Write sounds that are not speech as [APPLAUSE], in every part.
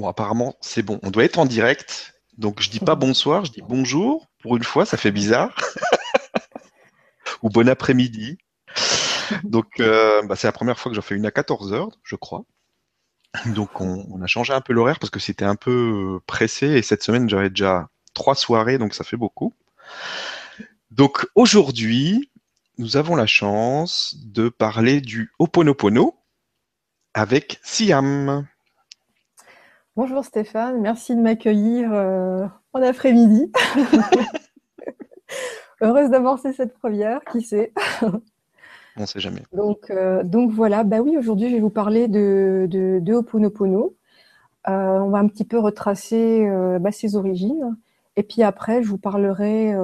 Bon, apparemment, c'est bon. On doit être en direct. Donc, je dis pas bonsoir, je dis bonjour. Pour une fois, ça fait bizarre. [LAUGHS] Ou bon après-midi. Donc, euh, bah, c'est la première fois que j'en fais une à 14 heures, je crois. Donc, on, a changé un peu l'horaire parce que c'était un peu pressé. Et cette semaine, j'avais déjà trois soirées, donc ça fait beaucoup. Donc, aujourd'hui, nous avons la chance de parler du Ho'oponopono avec Siam. Bonjour Stéphane, merci de m'accueillir euh, en après-midi. [LAUGHS] Heureuse d'amorcer cette première, qui sait. [LAUGHS] On ne sait jamais. Donc, euh, donc voilà, bah oui, aujourd'hui je vais vous parler de, de, de Ho'oponopono. Euh, on va un petit peu retracer bah, ses origines. Et puis après, je vous parlerai,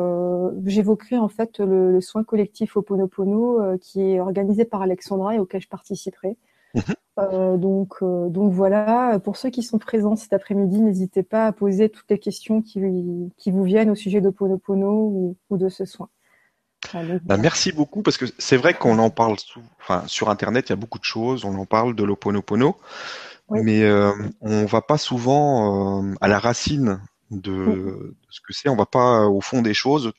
j'évoquerai en fait le, le, soin collectif Ho'oponopono qui est organisé par Alexandra et auquel je participerai. Euh, donc, euh, donc voilà, pour ceux qui sont présents cet après-midi, n'hésitez pas à poser toutes les questions qui, qui vous viennent au sujet de Ponopono ou, ou de ce soin. Bah, merci beaucoup parce que c'est vrai qu'on en parle sous, enfin, sur Internet, il y a beaucoup de choses, on en parle de l'Oponopono, mais euh, on va pas souvent euh, à la racine de, de ce que c'est, on va pas au fond des choses.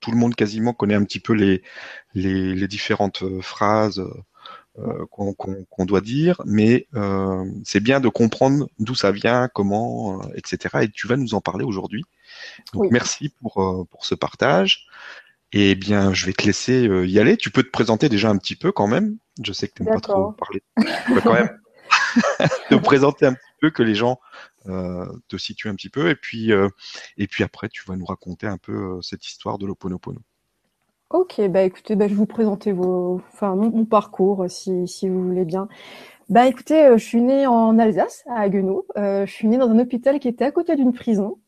Tout le monde quasiment connaît un petit peu les, les, les différentes phrases euh, qu'on doit dire, mais euh, c'est bien de comprendre d'où ça vient, comment, euh, etc. Et tu vas nous en parler aujourd'hui. Donc merci pour, pour ce partage. Et eh bien, je vais te laisser y aller. Tu peux te présenter déjà un petit peu quand même. Je sais que tu n'aimes pas trop parler. quand même [LAUGHS] te présenter un petit peu, que les gens euh, te situent un petit peu. Et puis, et puis après, tu vas nous raconter un peu cette histoire de l'Oponopono. Ok, bah écoutez, bah, je vais vous présenter vos, enfin, mon, parcours si, si, vous voulez bien. Bah écoutez, euh, je suis née en Alsace, à Haguenau. Euh, je suis née dans un hôpital qui était à côté d'une prison.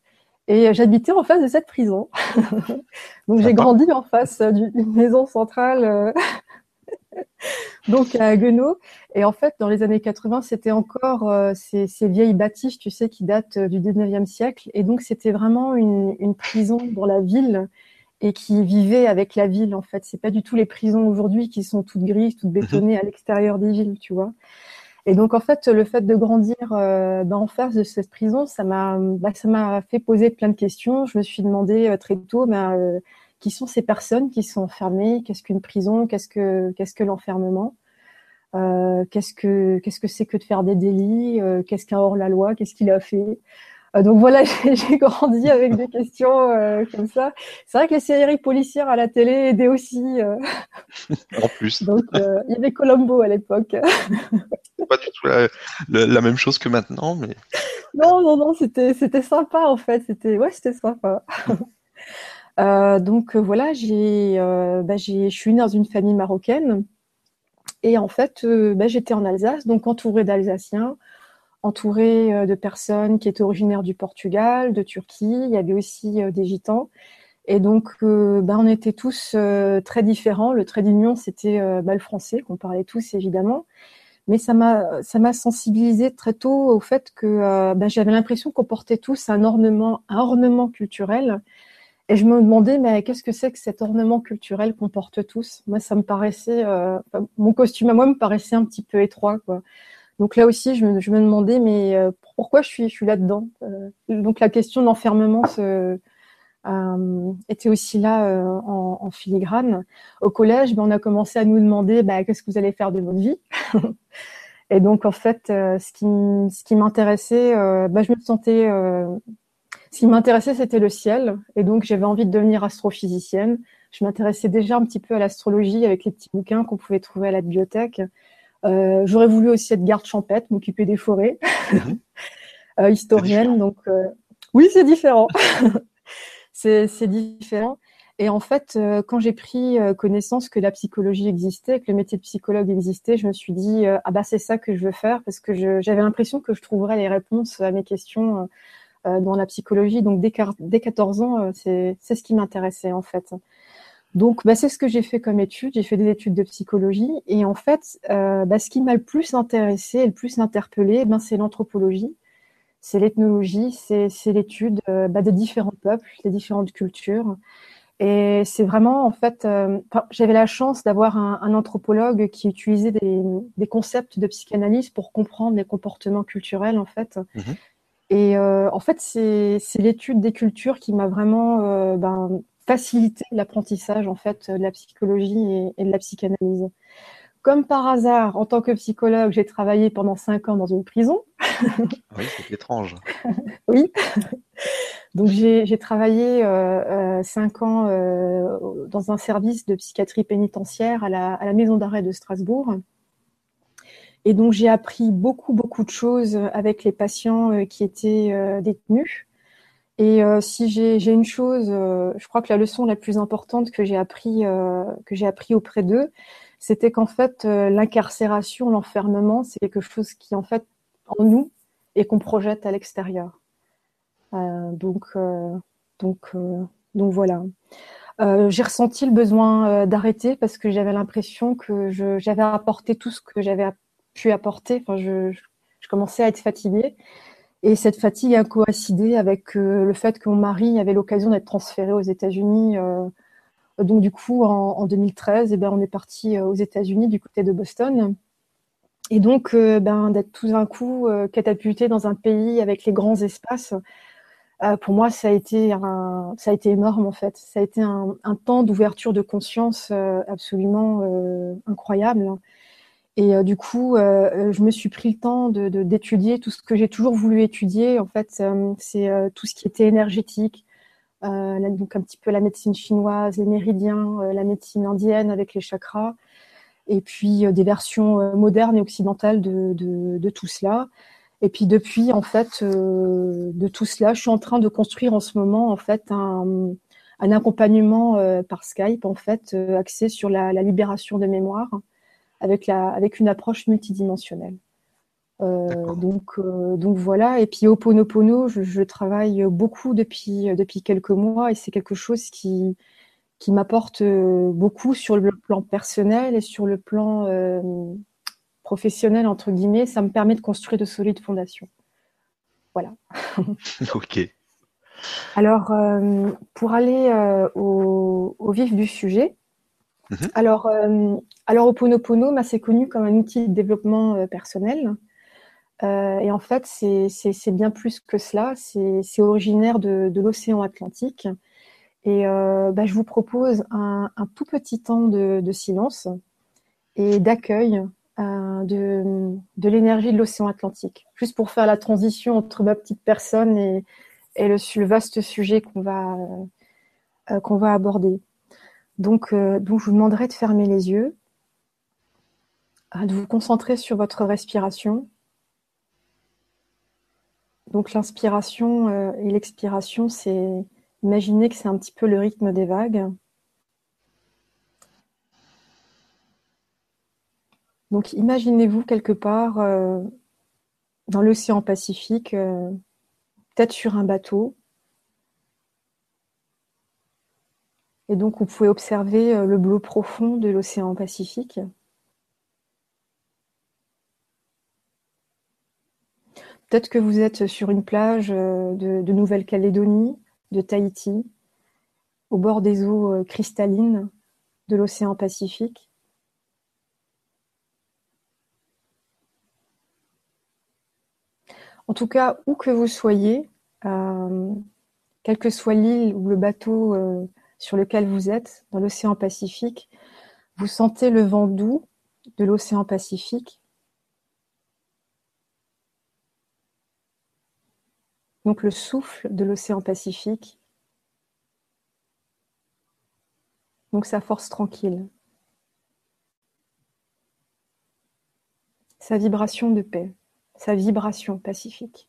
Et j'habitais en face de cette prison. [LAUGHS] Donc j'ai grandi en face d'une maison centrale, euh, [LAUGHS] donc à Haguenau. Et en fait, dans les années 80, c'était encore ces, ces, vieilles bâtisses, tu sais, qui datent du 19e siècle. Et donc c'était vraiment une, une prison dans la ville et qui vivaient avec la ville en fait. C'est pas du tout les prisons aujourd'hui qui sont toutes grises, toutes mhm. bétonnées à l'extérieur des villes, tu vois. Et donc en fait, le fait de grandir euh, en face de cette prison, ça m'a, bah, ça m'a fait poser plein de questions. Je me suis demandé euh, très tôt, ben, euh, qui sont ces personnes qui sont enfermées? Qu'est-ce qu'une prison? Qu'est-ce que, qu'est-ce que l'enfermement? Euh, Qu'est-ce que, qu'est-ce que c'est que de faire des délits? Qu'est-ce qu'un hors la loi? Qu'est-ce qu'il a fait? euh, donc voilà, [LAUGHS] j'ai grandi avec des questions euh, comme ça. C'est vrai que les séries policières à la télé aidaient aussi. Euh. En plus. Donc il y avait Colombo à l'époque. [LAUGHS] pas du tout la, même chose que maintenant, mais. Non, non, non, c'était c'était sympa en fait. C'était ouais, c'était sympa. [LAUGHS] donc voilà, j'ai bah, je suis née dans une famille marocaine et en fait bah, j'étais en Alsace, donc entourée d'Alsaciens entouré euh, de personnes qui étaient originaires du Portugal, de Turquie. Il y avait aussi euh, des gitans. Et donc, euh, bah, on était tous très différents. Le trait d'union, c'était bah, le français, qu'on parlait tous évidemment. Mais ça m'a, ça m'a sensibilisé très tôt au fait que bah, j'avais l'impression qu'on portait tous un ornement, un ornement culturel. Et je me demandais, mais qu'est-ce que c'est que cet ornement culturel qu'on porte tous? Moi, ça me paraissait, mon costume à moi me paraissait un petit peu étroit, quoi. Donc là aussi, je me, demandais, mais euh, pourquoi je suis, là-dedans euh, Donc la question d'enfermement euh, était aussi là en, filigrane. Au collège, ben, on a commencé à nous demander bah, qu'est-ce que vous allez faire de votre vie? [LAUGHS] Et donc en fait, ce qui, ce qui m'intéressait, bah, je me sentais, ce qui m'intéressait, c'était le ciel. Et donc j'avais envie de devenir astrophysicienne. Je m'intéressais déjà un petit peu à l'astrologie avec les petits bouquins qu'on pouvait trouver à la bibliothèque. Euh, j'aurais voulu aussi être garde champêtre, m'occuper des forêts, mhm. [LAUGHS] euh, historienne. Donc euh, oui, c'est différent. [LAUGHS] c'est différent. Et en fait, quand j'ai pris connaissance que la psychologie existait, que le métier de psychologue existait, je me suis dit ah bah c'est ça que je veux faire parce que j'avais l'impression que je trouverais les réponses à mes questions dans la psychologie. Donc dès, dès 14 ans, c'est ce qui m'intéressait en fait. Donc, bah, c'est ce que j'ai fait comme étude. J'ai fait des études de psychologie. Et en fait, euh, bah, ce qui m'a le plus intéressé et le plus interpellé, ben, c'est l'anthropologie, c'est l'ethnologie, c'est l'étude euh, bah, des différents peuples, des différentes cultures. Et c'est vraiment, en fait, euh, j'avais la chance d'avoir un, un, anthropologue qui utilisait des, des, concepts de psychanalyse pour comprendre les comportements culturels, en fait. Mmh Et en fait, c'est l'étude des cultures qui m'a vraiment facilité l'apprentissage en fait de la psychologie et, de la psychanalyse. Comme par hasard, en tant que psychologue, j'ai travaillé pendant cinq ans dans une prison. oui, c'est étrange. [LAUGHS] oui. Donc j'ai travaillé euh, euh, cinq ans euh, dans un service de psychiatrie pénitentiaire à la, à la maison d'arrêt de Strasbourg. Et donc j'ai appris beaucoup, beaucoup de choses avec les patients qui étaient détenus. Et si j'ai une chose, je crois que la leçon la plus importante que j'ai appris, appris auprès d'eux, c'était qu'en fait, euh, l'incarcération, l'enfermement, c'est quelque chose qui, en fait, en nous et qu'on projette à l'extérieur. Euh, donc, euh, voilà. j'ai ressenti le besoin d'arrêter parce que j'avais l'impression que j'avais apporté tout ce que j'avais pu apporter. Enfin, je, commençais à être fatiguée. Et cette fatigue a coïncidé avec le fait que mon mari avait l'occasion d'être transféré aux États-Unis donc du coup, en, 2013, eh ben, on est parti euh, aux États-Unis du côté de Boston. Et donc, euh, ben, d'être tout d'un coup euh, catapulté dans un pays avec les grands espaces, pour moi, ça a été ça a été énorme en fait. Ça a été un, temps d'ouverture de conscience absolument incroyable. Et du coup, je me suis pris le temps d'étudier tout ce que j'ai toujours voulu étudier. En fait, c'est tout ce qui était énergétique, euh, donc un petit peu la médecine chinoise, les méridiens, euh, la médecine indienne avec les chakras, et puis euh, des versions modernes et occidentales de, tout cela. Et puis depuis, en fait, de tout cela, je suis en train de construire en ce moment, en fait, un, accompagnement par Skype, en fait, axé sur la, libération de mémoire, avec, la, avec une approche multidimensionnelle. Euh, donc, euh, donc voilà. Et puis Oponopono, je, je travaille beaucoup depuis, depuis quelques mois et c'est quelque chose qui, qui m'apporte euh, beaucoup sur le plan personnel et sur le plan professionnel, entre guillemets. Ça me permet de construire de solides fondations. Voilà. [LAUGHS] ok. Alors, pour aller au, au, vif du sujet, mhm. alors, alors Oponopono, c'est connu comme un outil de développement personnel. Euh, et en fait, c'est bien plus que cela. C'est originaire de, l'océan Atlantique. Et euh, bah, je vous propose un, tout petit temps de, silence et d'accueil euh, de, l'énergie de l'océan Atlantique, juste pour faire la transition entre ma petite personne et, le, vaste sujet qu'on va aborder. Donc, donc, je vous demanderai de fermer les yeux, de vous concentrer sur votre respiration donc l'inspiration euh, et l'expiration, c'est imaginer que c'est un petit peu le rythme des vagues. Donc imaginez-vous quelque part euh, dans l'océan Pacifique, euh, peut-être sur un bateau. Et donc vous pouvez observer le bleu profond de l'océan Pacifique. Peut-être que vous êtes sur une plage euh, de, Nouvelle-Calédonie, de Tahiti, au bord des eaux euh, cristallines de l'océan Pacifique. En tout cas, où que vous soyez, euh, quelle que soit l'île ou le bateau sur lequel vous êtes, dans l'océan Pacifique, vous sentez le vent doux de l'océan Pacifique. Donc le souffle de l'océan Pacifique, donc sa force tranquille, sa vibration de paix, sa vibration pacifique.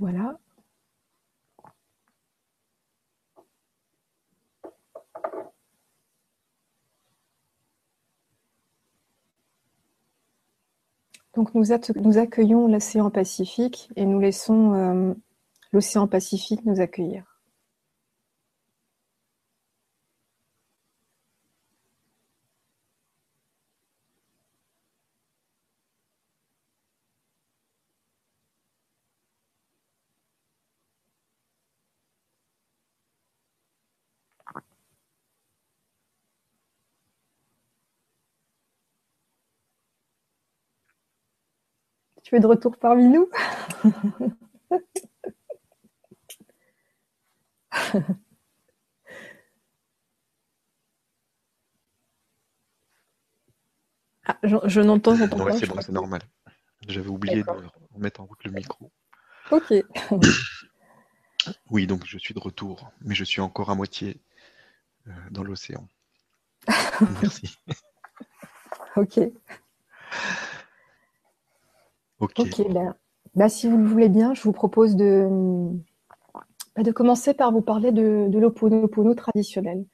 Voilà. Donc nous, accueillons l'océan Pacifique et nous laissons euh, l'océan Pacifique nous accueillir. Tu es de retour parmi nous? Ah, je, n'entends pas. c'est bon, c'est normal. J'avais oublié de remettre en route le micro. Ok. oui, donc je suis de retour, mais je suis encore à moitié euh, dans l'océan. [LAUGHS] Merci. ok. Ok. Ben, bah, si vous le voulez bien, je vous propose de, bah, de commencer par vous parler de, de l'Oponopono traditionnel.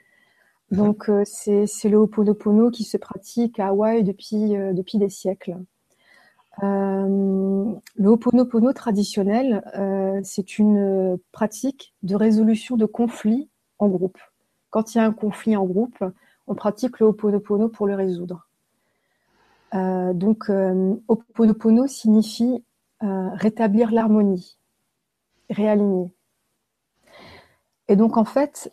Mhm. Donc, euh, c'est, c'est le Ho'oponopono qui se pratique à Hawaï depuis, euh, depuis des siècles. Euh, le Ho'oponopono traditionnel, euh, c'est une pratique de résolution de conflits en groupe. Quand il y a un conflit en groupe, on pratique le Ho'oponopono pour le résoudre. Euh, donc, euh, Ho'oponopono signifie euh, rétablir l'harmonie, réaligner. Et donc, en fait,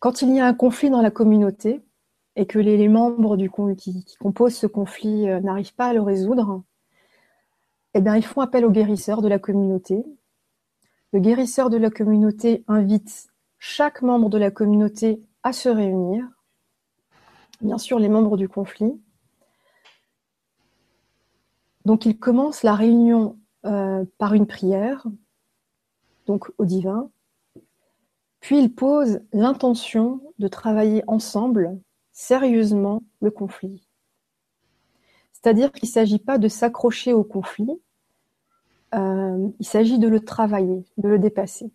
quand il y a un conflit dans la communauté et que les, membres du, qui, qui, composent ce conflit n'arrivent pas à le résoudre, eh bien, ils font appel au guérisseur de la communauté. Le guérisseur de la communauté invite chaque membre de la communauté à se réunir bien sûr les membres du conflit. Donc il commence la réunion euh, par une prière, donc au divin, puis il pose l'intention de travailler ensemble sérieusement le conflit. C'est-à-dire qu'il ne s'agit pas de s'accrocher au conflit, euh, il s'agit de le travailler, de le dépasser.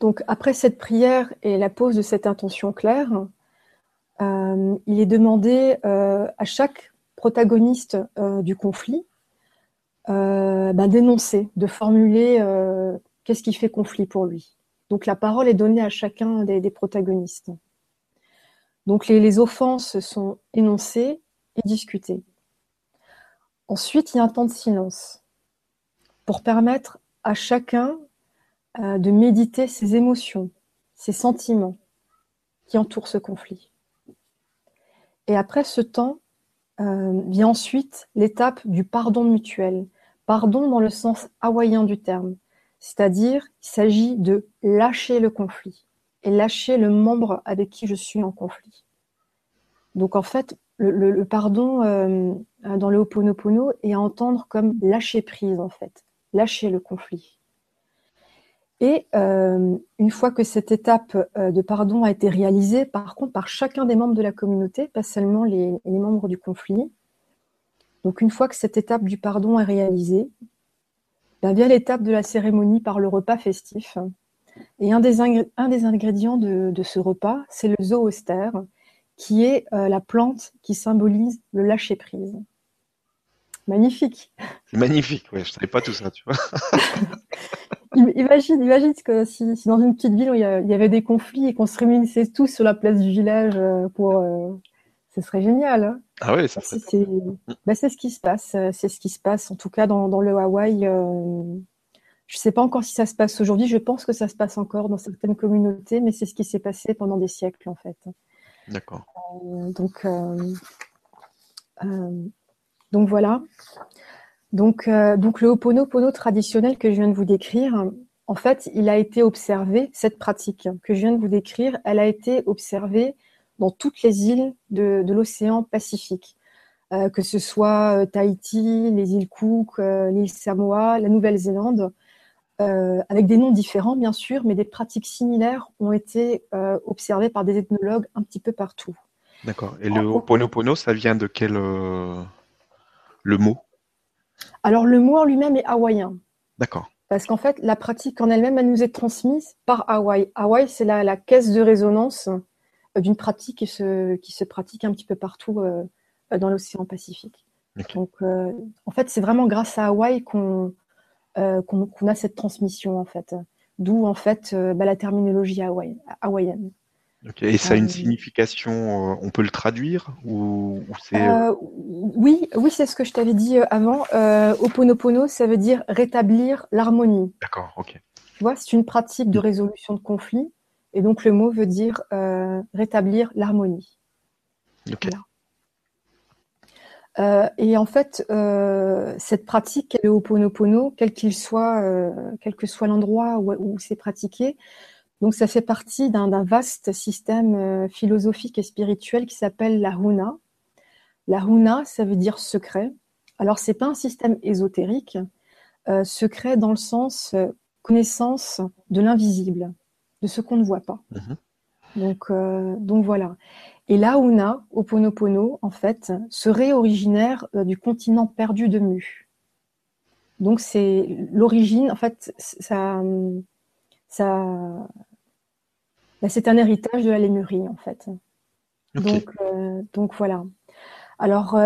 Donc après cette prière et la pose de cette intention claire, euh, il est demandé euh, à chaque protagoniste euh, du conflit ben, d'énoncer, de formuler qu'est-ce qui fait conflit pour lui. Donc la parole est donnée à chacun des, protagonistes. Donc les, les, offenses sont énoncées et discutées. Ensuite, il y a un temps de silence pour permettre à chacun euh, de méditer ses émotions, ses sentiments qui entourent ce conflit. Et après ce temps, euh, vient ensuite l'étape du pardon mutuel. Pardon dans le sens hawaïen du terme. C'est-à-dire, il s'agit de lâcher le conflit et lâcher le membre avec qui je suis en conflit. Donc en fait, le, pardon euh, dans le Ho'oponopono est à entendre comme lâcher prise en fait, lâcher le conflit. Et euh, une fois que cette étape euh, de pardon a été réalisée, par contre, par chacun des membres de la communauté, pas seulement les, membres du conflit, donc une fois que cette étape du pardon est réalisée, ben vient l'étape de la cérémonie par le repas festif. Et un des, un des ingrédients de, ce repas, c'est le zooster, qui est euh, la plante qui symbolise le lâcher-prise. Magnifique. Magnifique, ouais, je ne savais pas tout ça, tu vois. [LAUGHS] imagine, imagine que si, dans une petite ville où il y, avait des conflits et qu'on se réunissait tous sur la place du village euh, pour, euh, ce serait génial. Hein. ah oui, ça serait. C'est, bah, c'est ce qui se passe. Euh, c'est ce qui se passe, en tout cas dans, dans le Hawaï. je ne sais pas encore si ça se passe aujourd'hui. Je pense que ça se passe encore dans certaines communautés, mais c'est ce qui s'est passé pendant des siècles en fait. D'accord. donc, donc voilà. Donc, euh, donc le Ho'oponopono traditionnel que je viens de vous décrire, en fait, il a été observé, cette pratique que je viens de vous décrire, elle a été observée dans toutes les îles de, l'océan Pacifique, euh, que ce soit euh, Tahiti, les îles Cook, l'île Samoa, la Nouvelle-Zélande, avec des noms différents bien sûr, mais des pratiques similaires ont été observées par des ethnologues un petit peu partout. D'accord. Et le Ho'oponopono, ça vient de quel le mot? Alors le mot en lui-même est hawaïen. D'accord. Parce qu'en fait, la pratique en elle-même, elle nous est transmise par Hawaï. Hawaï, c'est la, caisse de résonance euh, d'une pratique qui se, qui se pratique un petit peu partout euh, dans l'océan Pacifique. Donc, euh, en fait, c'est vraiment grâce à Hawaï qu'on a cette transmission, en fait. D'où, en fait, bah, la terminologie hawaïenne. Et ça a une euh, signification, euh, on peut le traduire ou, c'est... Euh, oui, oui, c'est ce que je t'avais dit avant. Euh, Oponopono, ça veut dire rétablir l'harmonie. D'accord, ok. Tu vois, c'est une pratique de résolution de conflits, et donc le mot veut dire rétablir l'harmonie. Ok. et en fait, cette pratique, le Ho'oponopono, quel qu'il soit, quel que soit l'endroit où, où c'est pratiqué, donc ça fait partie d'un vaste système philosophique et spirituel qui s'appelle la Huna. La Huna, ça veut dire secret. Alors c'est pas un système ésotérique, secret dans le sens connaissance de l'invisible, de ce qu'on ne voit pas. Mhm. Donc, euh, donc voilà. Et là, Una, Oponopono, en fait, serait originaire euh, du continent perdu de Mu. Donc c'est l'origine, en fait, ça, ça, bah, c'est un héritage de la Lémurie, en fait. Donc, euh, donc voilà. Alors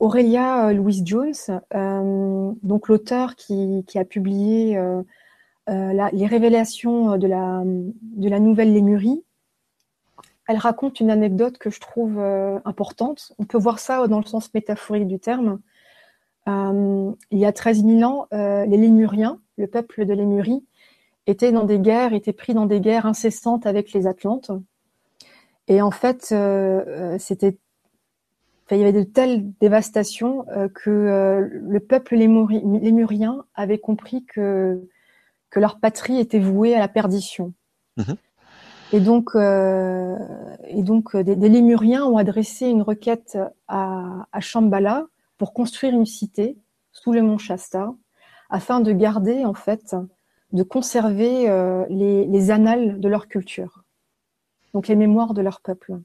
Aurélia Louise Jones, donc l'auteur qui, qui, a publié euh, les révélations euh, de la, de la nouvelle Lémurie, elle raconte une anecdote que je trouve euh, importante. On peut voir ça dans le sens métaphorique du terme. il y a 13 000 ans, les Lémuriens, le peuple de Lémurie, étaient dans des guerres, étaient pris dans des guerres incessantes avec les Atlantes. Et en fait, c'était, il y avait de telles dévastations que le peuple lémurien avait compris que que leur patrie était vouée à la perdition. Mhm. Et donc, euh, et donc euh, des, Lémuriens ont adressé une requête à, à Shambhala pour construire une cité sous le mont Shasta, afin de garder, en fait, de conserver euh, les, annales de leur culture, donc les mémoires de leur peuple.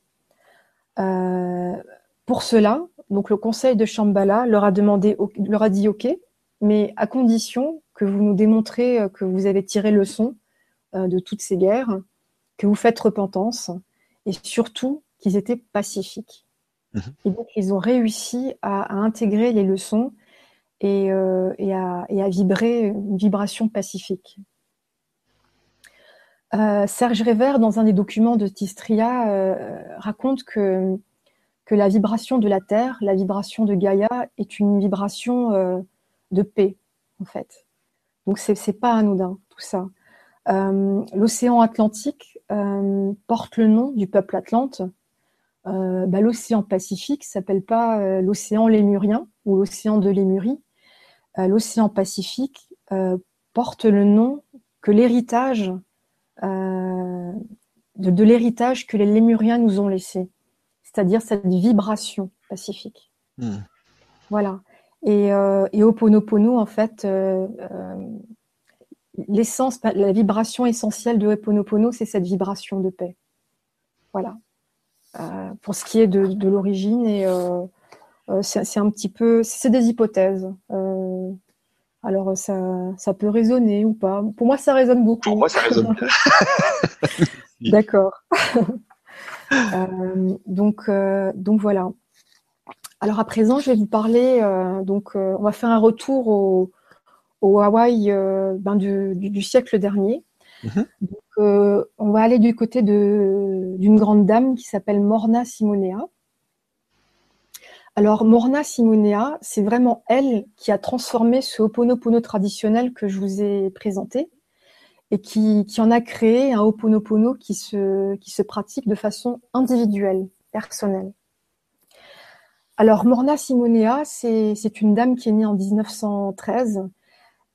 pour cela, donc le conseil de Shambhala leur a demandé, leur a dit OK, mais à condition que vous nous démontrez euh, que vous avez tiré leçon euh, de toutes ces guerres, que vous faites repentance, et surtout qu'ils étaient pacifiques. Mhm. Et donc, ils ont réussi à, intégrer les leçons et, euh, à, vibrer une vibration pacifique. Serge Révert, dans un des documents de Tistria, raconte que, que la vibration de la Terre, la vibration de Gaïa, est une vibration de paix, en fait. Donc c'est n'est pas anodin tout ça. Euh, l'océan Atlantique euh, porte le nom du peuple atlante. Euh, bah, l'océan Pacifique s'appelle pas l'océan lémurien ou l'océan de Lémurie. L'océan Pacifique porte le nom que l'héritage de, l'héritage que les Lémuriens nous ont laissé, c'est-à-dire cette vibration pacifique. Hmm. Voilà. Et, euh, et Oponopono, en fait, euh, euh, l'essence, la vibration essentielle de Oponopono, c'est cette vibration de paix. Voilà. Euh, pour ce qui est de, de l'origine, et euh, euh, c'est un petit peu, c'est des hypothèses. alors ça, ça peut résonner ou pas. Pour moi, ça résonne beaucoup. Pour moi, ça résonne. [LAUGHS] D'accord. [LAUGHS] donc, donc voilà. Alors à présent, je vais vous parler, euh, donc euh, on va faire un retour au, Hawaï euh, ben, du, siècle dernier. Mhm. on va aller du côté d'une grande dame qui s'appelle Morna Simonea. Alors Morna Simonea, c'est vraiment elle qui a transformé ce Ho'oponopono traditionnel que je vous ai présenté et qui, en a créé un Ho'oponopono qui se, qui se pratique de façon individuelle, personnelle. Alors, Morna Simonea, c'est une dame qui est née en 1913.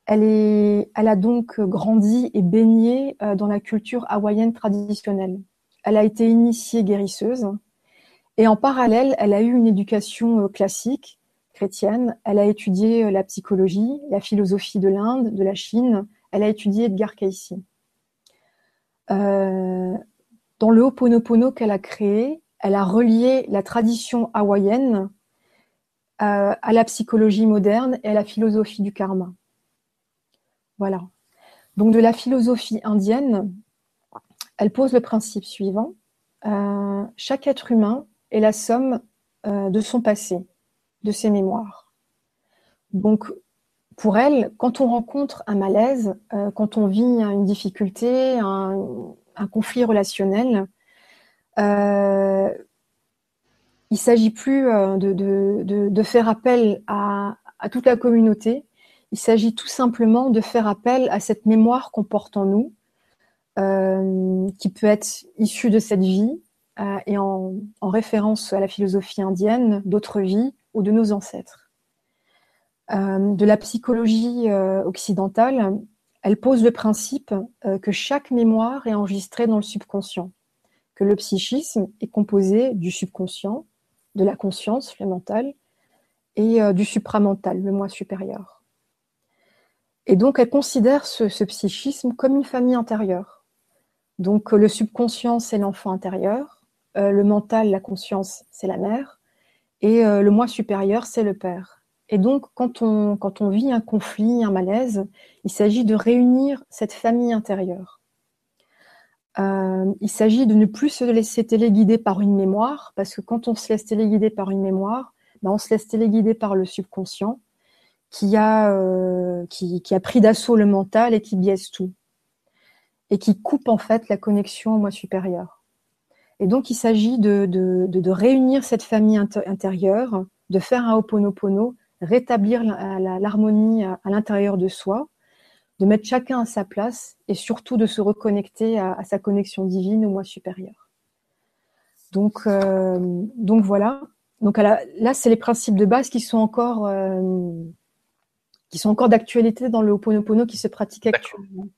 Elle, elle a donc grandi et baigné euh, dans la culture hawaïenne traditionnelle. Elle a été initiée guérisseuse et en parallèle, elle a eu une éducation euh, classique chrétienne. Elle a étudié euh, la psychologie, la philosophie de l'Inde, de la Chine. Elle a étudié Edgar Cayce. dans le Ho'oponopono qu'elle a créé, elle a relié la tradition hawaïenne euh, à, la psychologie moderne et à la philosophie du karma. Voilà. Donc de la philosophie indienne, elle pose le principe suivant. Euh, chaque être humain est la somme euh, de son passé, de ses mémoires. Donc pour elle, quand on rencontre un malaise, quand on vit une difficulté, un, conflit relationnel, il s'agit plus euh, de, faire appel à, toute la communauté. Il s'agit tout simplement de faire appel à cette mémoire qu'on porte en nous, euh, qui peut être issue de cette vie euh, et en, référence à la philosophie indienne, d'autres vies ou de nos ancêtres. de la psychologie occidentale, elle pose le principe que chaque mémoire est enregistrée dans le subconscient, que le psychisme est composé du subconscient, de la conscience, le mental, et du supramental, le moi supérieur. Et donc, elle considère ce psychisme comme une famille intérieure donc euh, le subconscient, c'est l'enfant intérieur, euh, le mental, la conscience, c'est la mère, et euh, le moi supérieur, c'est le père. Et donc, quand on, vit un conflit, un malaise, il s'agit de réunir cette famille intérieure. il s'agit de ne plus se laisser téléguider par une mémoire, parce que quand on se laisse téléguider par une mémoire, ben on se laisse téléguider par le subconscient qui a, qui a pris d'assaut le mental et qui biaise tout et qui coupe en fait la connexion au moi supérieur. Et donc il s'agit de, de, de, réunir cette famille intérieure, de faire un oponopono, rétablir l'harmonie à, l'intérieur de soi, de mettre chacun à sa place et surtout de se reconnecter à, sa connexion divine au moi supérieur. Donc, euh, donc voilà. Donc là, c'est les principes de base qui sont encore, euh, qui sont encore d'actualité dans le Ho'oponopono qui se pratique actuellement.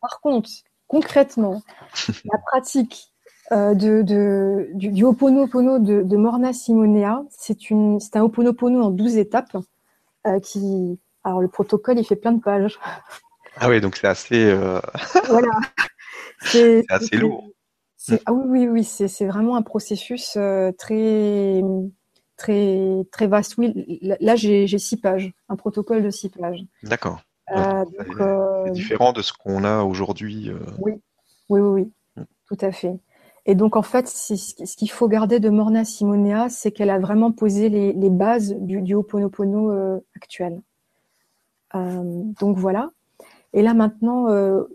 Par contre, concrètement, [LAUGHS] la pratique euh, de, du, du Ho'oponopono de, de, Morna Simonea, c'est un Ho'oponopono en 12 étapes euh, qui... Alors, le protocole, il fait plein de pages. [LAUGHS] Ah oui, donc c'est assez... Euh, [LAUGHS] voilà. C'est assez lourd. Ah oui, oui, oui, c'est vraiment un processus très, très, très vaste. Oui, là, j'ai six pages, un protocole de six pages. D'accord. Euh, c'est euh, différent de ce qu'on a aujourd'hui. Euh. Oui, oui, oui, mm. tout à fait. Et donc, en fait, ce qu'il faut garder de Morna Simonea, c'est qu'elle a vraiment posé les, bases du, du Ho'oponopono actuel. donc, voilà. Et là, maintenant,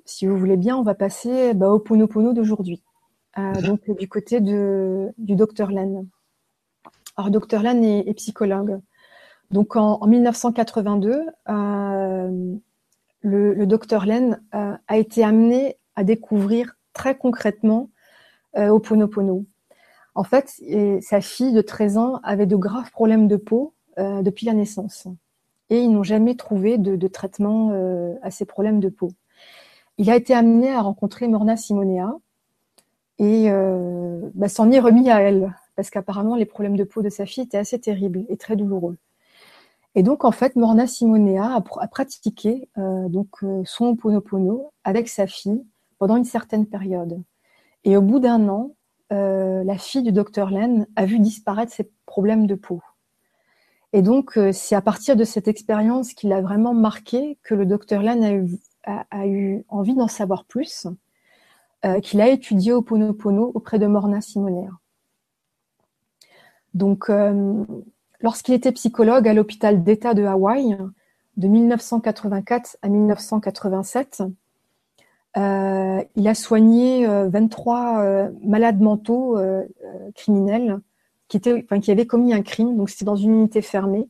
si vous voulez bien, on va passer bah, au Ho'oponopono d'aujourd'hui. Mm-hmm. donc, du côté de, du docteur Len. Alors, docteur Len est, psychologue. Donc, en, en 1982, le, docteur Len euh, a été amené à découvrir très concrètement euh, Oponopono. En fait, sa fille de 13 ans avait de graves problèmes de peau euh, depuis la naissance. Et ils n'ont jamais trouvé de, traitement à ces problèmes de peau. Il a été amené à rencontrer Morna Simonea et bah, s'en est remis à elle, parce qu'apparemment les problèmes de peau de sa fille étaient assez terribles et très douloureux. Et donc, en fait, Morna Simonea a, pratiqué euh, donc, euh, son Ponopono avec sa fille pendant une certaine période. Et au bout d'un an, euh, la fille du docteur Len a vu disparaître ses problèmes de peau. Et donc, c'est à partir de cette expérience qu'il a vraiment marqué que le docteur Len a eu, envie d'en savoir plus, qu'il a étudié au Ponopono auprès de Morna Simonea. Donc, Lorsqu'il était psychologue à l'hôpital d'État de Hawaï, de 1984 à 1987, euh, il a soigné 23 euh, euh, malades mentaux criminels qui, étaient, qui avaient commis un crime. Donc, c'était dans une unité fermée.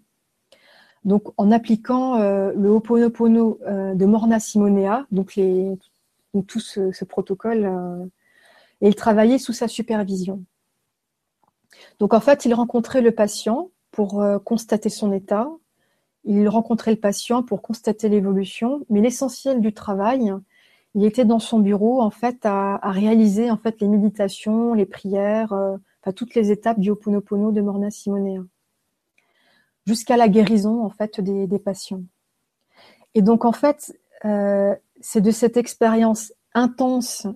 Donc, en appliquant le Ho'oponopono de Morna Simonea, donc, les, tout ce, ce protocole, et il travaillait sous sa supervision. Donc, en fait, il rencontrait le patient pour euh, constater son état. Il rencontrait le patient pour constater l'évolution, mais l'essentiel du travail, il était dans son bureau en fait à, réaliser en fait les méditations, les prières, euh, toutes les étapes du Ho'oponopono de Morna Simonea, jusqu'à la guérison en fait des, patients. Et donc en fait, euh, c'est de cette expérience intense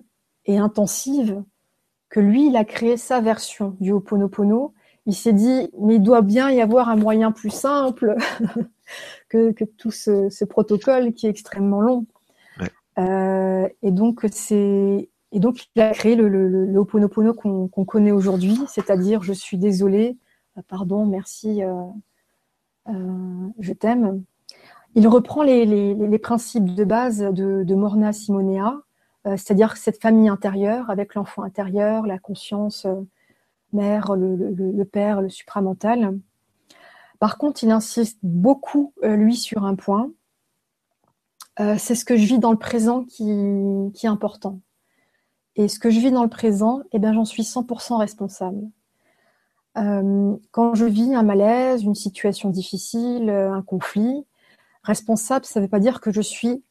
et intensive que lui, il a créé sa version du Ho'oponopono il s'est dit, mais il doit bien y avoir un moyen plus simple [LAUGHS] que, tout ce, protocole qui est extrêmement long. Euh, et donc, c'est et donc il a créé le, le, Ho'oponopono qu'on connaît aujourd'hui, c'est-à-dire je suis désolé, euh, pardon, merci, euh, je t'aime. Il reprend les, principes de base de, Morna Simonea, c'est-à-dire cette famille intérieure avec l'enfant intérieur, la conscience mère, le, père, le supramental. Par contre, il insiste beaucoup, lui, sur un point. Euh, c'est ce que je vis dans le présent qui, est important. Et ce que je vis dans le présent, eh bien, j'en suis 100% responsable. quand je vis un malaise, une situation difficile, un conflit, responsable, ça ne veut pas dire que je suis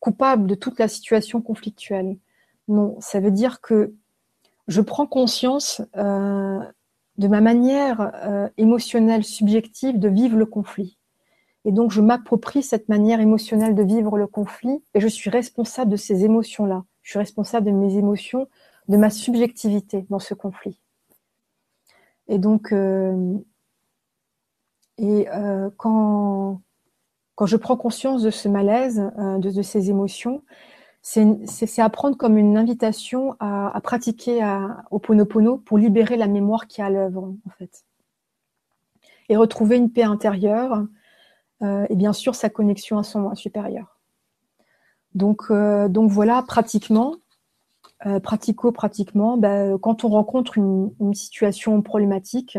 coupable de toute la situation conflictuelle. Non, ça veut dire que je prends conscience euh, de ma manière euh, émotionnelle subjective de vivre le conflit. Et donc, je m'approprie cette manière émotionnelle de vivre le conflit et je suis responsable de ces émotions-là. Je suis responsable de mes émotions, de ma subjectivité dans ce conflit. Et donc, euh, et quand, quand je prends conscience de ce malaise, de, de, ces émotions, c'est apprendre comme une invitation à, pratiquer au Ponopono pour libérer la mémoire qui est à l'œuvre, en fait. Et retrouver une paix intérieure euh, et bien sûr sa connexion à son moi supérieur. Donc, euh, donc voilà, pratiquement, euh, pratico-pratiquement, ben, quand on rencontre une, situation problématique,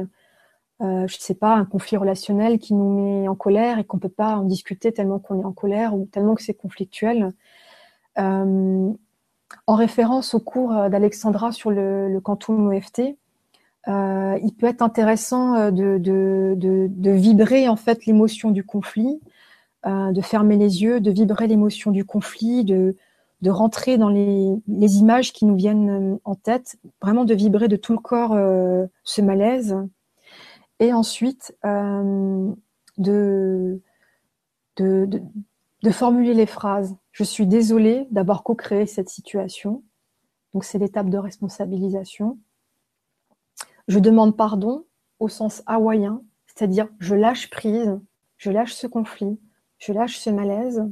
je ne sais pas, un conflit relationnel qui nous met en colère et qu'on ne peut pas en discuter tellement qu'on est en colère ou tellement que c'est conflictuel, en référence au cours d'Alexandra sur le, le quantum OFT, euh, il peut être intéressant euh, de, vibrer en fait l'émotion du conflit, de fermer les yeux, de vibrer l'émotion du conflit, de, rentrer dans les, images qui nous viennent en tête, vraiment de vibrer de tout le corps ce malaise, et ensuite de formuler les phrases. Je suis désolée d'avoir co-créé cette situation. Donc c'est l'étape de responsabilisation. Je demande pardon au sens hawaïen, c'est-à-dire je lâche prise, je lâche ce conflit, je lâche ce malaise.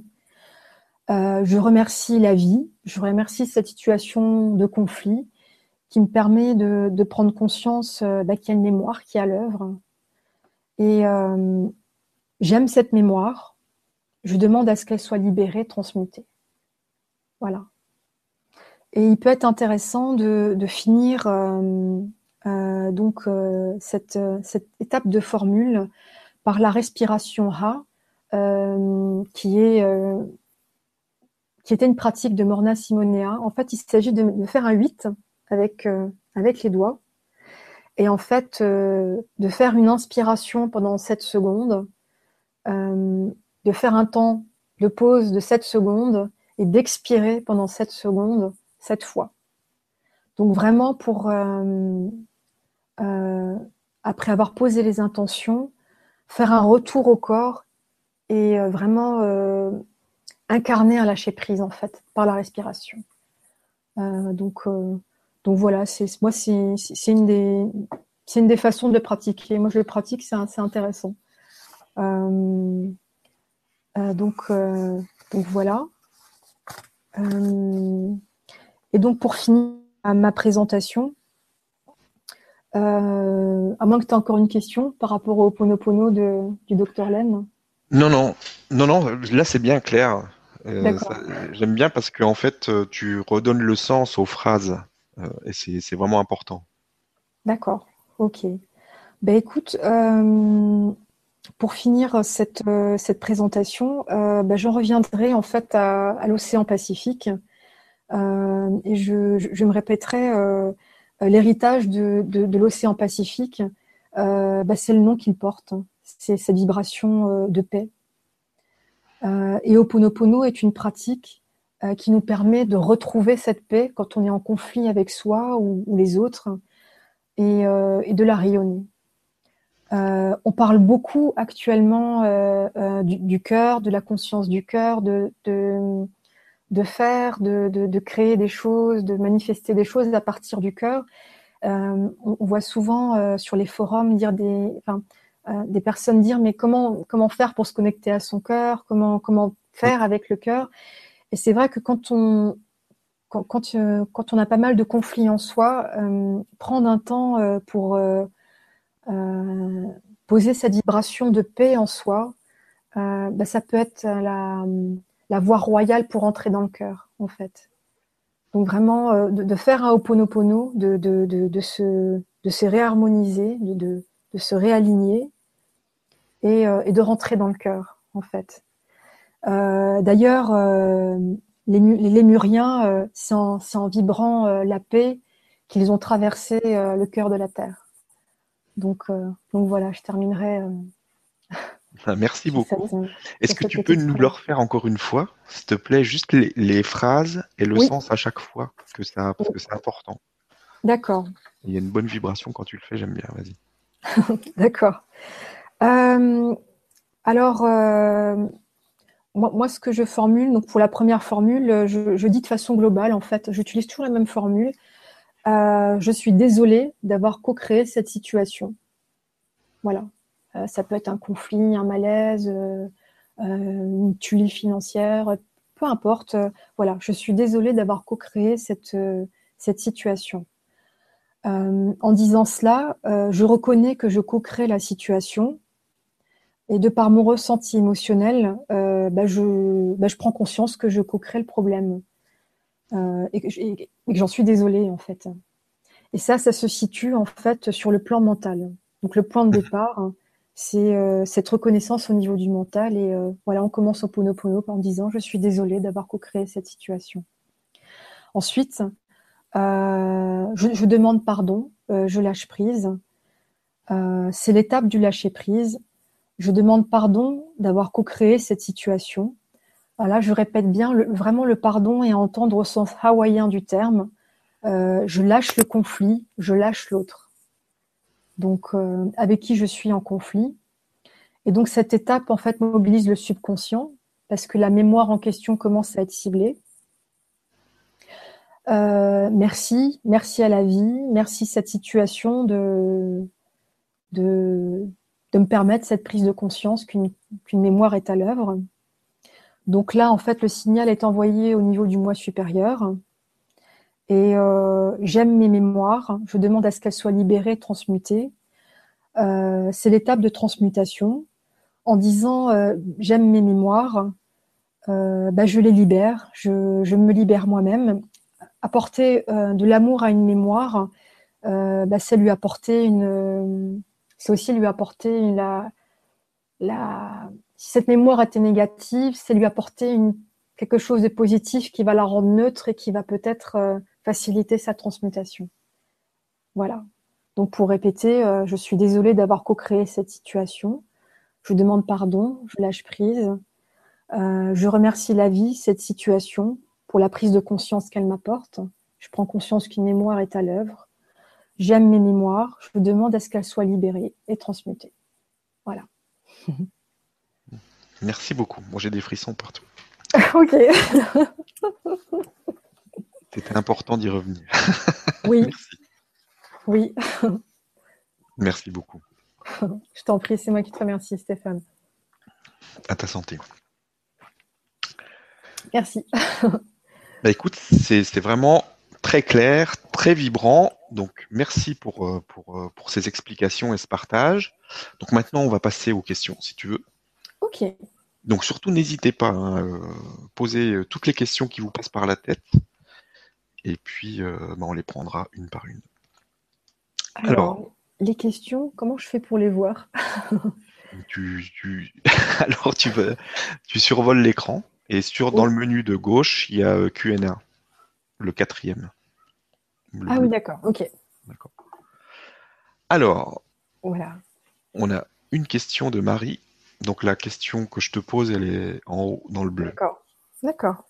Euh, je remercie la vie, je remercie cette situation de conflit qui me permet de, prendre conscience euh, bah, qu'il y a une mémoire qui est à l'œuvre. Et euh, j'aime cette mémoire, je demande à ce qu'elle soit libérée, transmutée. Voilà. Et il peut être intéressant de, finir euh, euh, donc euh, cette, étape de formule par la respiration Ha, qui est qui était une pratique de Morna Simonea. En fait, il s'agit de, faire un 8 avec avec les doigts et en fait de faire une inspiration pendant 7 secondes de faire un temps de pause de 7 secondes et d'expirer pendant 7 secondes, 7 fois. Donc vraiment pour, euh, après avoir posé les intentions, faire un retour au corps et euh, vraiment incarner un lâcher prise en fait par la respiration. donc, donc voilà, moi c'est une des c'est une des façons de pratiquer. Moi je le pratique, c'est intéressant. Euh, donc, euh, donc voilà. Euh, et donc pour finir ma présentation, à moins que tu aies encore une question par rapport au Ponopono de, du docteur Len. Non, non, non, non, là c'est bien clair. J'aime bien parce qu'en fait, tu redonnes le sens aux phrases et c'est vraiment important. D'accord, ok. Ben écoute, pour finir cette, euh, cette présentation, euh, bah, j'en reviendrai en fait à, l'océan Pacifique euh, et je, je, me répéterai l'héritage de, de, l'océan Pacifique. Bah, c'est le nom qu'il porte, c'est cette vibration de paix. et Oponopono est une pratique qui nous permet de retrouver cette paix quand on est en conflit avec soi ou, les autres et, et de la rayonner. Euh, on parle beaucoup actuellement euh, euh, du, cœur, de la conscience du cœur, de, de, faire, de, créer des choses, de manifester des choses à partir du cœur. On, voit souvent sur les forums dire des, des personnes dire mais comment comment faire pour se connecter à son cœur, comment comment faire avec le cœur? Et c'est vrai que quand on quand, quand, on a pas mal de conflits en soi, prendre un temps pour euh, poser cette vibration de paix en soi, euh, bah, ça peut être la, la, voie royale pour entrer dans le cœur, en fait. Donc vraiment, euh, de, faire un Ho'oponopono, de, de, de, se, de se réharmoniser, de, se réaligner et, et, de rentrer dans le cœur, en fait. D'ailleurs, les, les, Lémuriens, c'est en, en, vibrant la paix qu'ils ont traversé le cœur de la Terre. Donc, donc voilà, je terminerai. Ah, merci beaucoup. Est-ce que tu peux nous le refaire encore une fois, s'il te plaît, juste les, phrases et le sens à chaque fois, parce que, ça, parce que c'est important. D'accord. Il y a une bonne vibration quand tu le fais, j'aime bien, vas-y. [LAUGHS] D'accord. Euh, alors, euh, moi, ce que je formule, donc pour la première formule, je, dis de façon globale, en fait, j'utilise toujours la même formule. Euh, je suis désolée d'avoir co-créé cette situation. Voilà. Ça peut être un conflit, un malaise, une tuile financière, peu importe. voilà, je suis désolée d'avoir co-créé cette, cette situation. Euh, en disant cela, euh, je reconnais que je co-crée la situation et de par mon ressenti émotionnel, euh, bah, je, bah, je, prends conscience que je co-crée le problème et que, j'en suis désolée en fait. Et ça, ça se situe en fait sur le plan mental. Donc le point de [LAUGHS] départ, c'est cette reconnaissance au niveau du mental et voilà, on commence au ponopono en disant je suis désolée d'avoir co-créé cette situation. Ensuite, euh, je, demande pardon, euh, je lâche prise. Euh, c'est l'étape du lâcher prise. Je demande pardon d'avoir co-créé cette situation. Là, je répète bien vraiment le pardon et à entendre au sens hawaïen du terme. je lâche le conflit, je lâche l'autre. Donc, avec qui je suis en conflit. Et donc, cette étape, en fait, mobilise le subconscient parce que la mémoire en question commence à être ciblée. Euh, merci, merci à la vie, merci cette situation de, de, de me permettre cette prise de conscience qu'une mémoire est à l'œuvre. Donc là, en fait, le signal est envoyé au niveau du moi supérieur. Et euh, j'aime mes mémoires, je demande à ce qu'elles soient libérées, transmutées. Euh, c'est l'étape de transmutation. En disant euh, j'aime mes mémoires, bah, je les libère, je, me libère moi-même apporter de l'amour à une mémoire, euh, bah, c'est lui apporter une, c'est aussi lui apporter la, si cette mémoire était négative, c'est lui apporter une, quelque chose de positif qui va la rendre neutre et qui va peut-être faciliter sa transmutation. Voilà. Donc pour répéter, je suis désolée d'avoir co-créé cette situation. Je demande pardon, je lâche prise. je remercie la vie, cette situation, pour la prise de conscience qu'elle m'apporte. Je prends conscience qu'une mémoire est à l'œuvre. J'aime mes mémoires. Je demande à ce qu'elles soient libérées et transmutées. Voilà. Merci beaucoup. Moi, j'ai des frissons partout. [LAUGHS] ok. [LAUGHS] C'était important d'y revenir. Oui. [LAUGHS] Merci. Oui. [LAUGHS] Merci beaucoup. Je t'en prie, c'est moi qui te remercie, Stéphane. À ta santé. Merci. [LAUGHS] Bah, écoute, c'est vraiment très clair, très vibrant. Donc merci pour, euh, pour, euh, pour ces explications et ce partage. Donc maintenant, on va passer aux questions, si tu veux. Ok. Donc surtout, n'hésitez pas à hein, euh, poser toutes les questions qui vous passent par la tête. Et puis, bah, on les prendra une par une. Alors, les questions, comment je fais pour les voir [LAUGHS] tu, tu... [LAUGHS] Alors, tu, tu survoles l'écran. Et sur, dans le menu de gauche, il y a euh, Q&A, le quatrième. ah oui, d'accord, ok. D'accord. Alors, voilà. on a une question de Marie. Donc la question que je te pose, elle est en haut dans le bleu. D'accord. D'accord.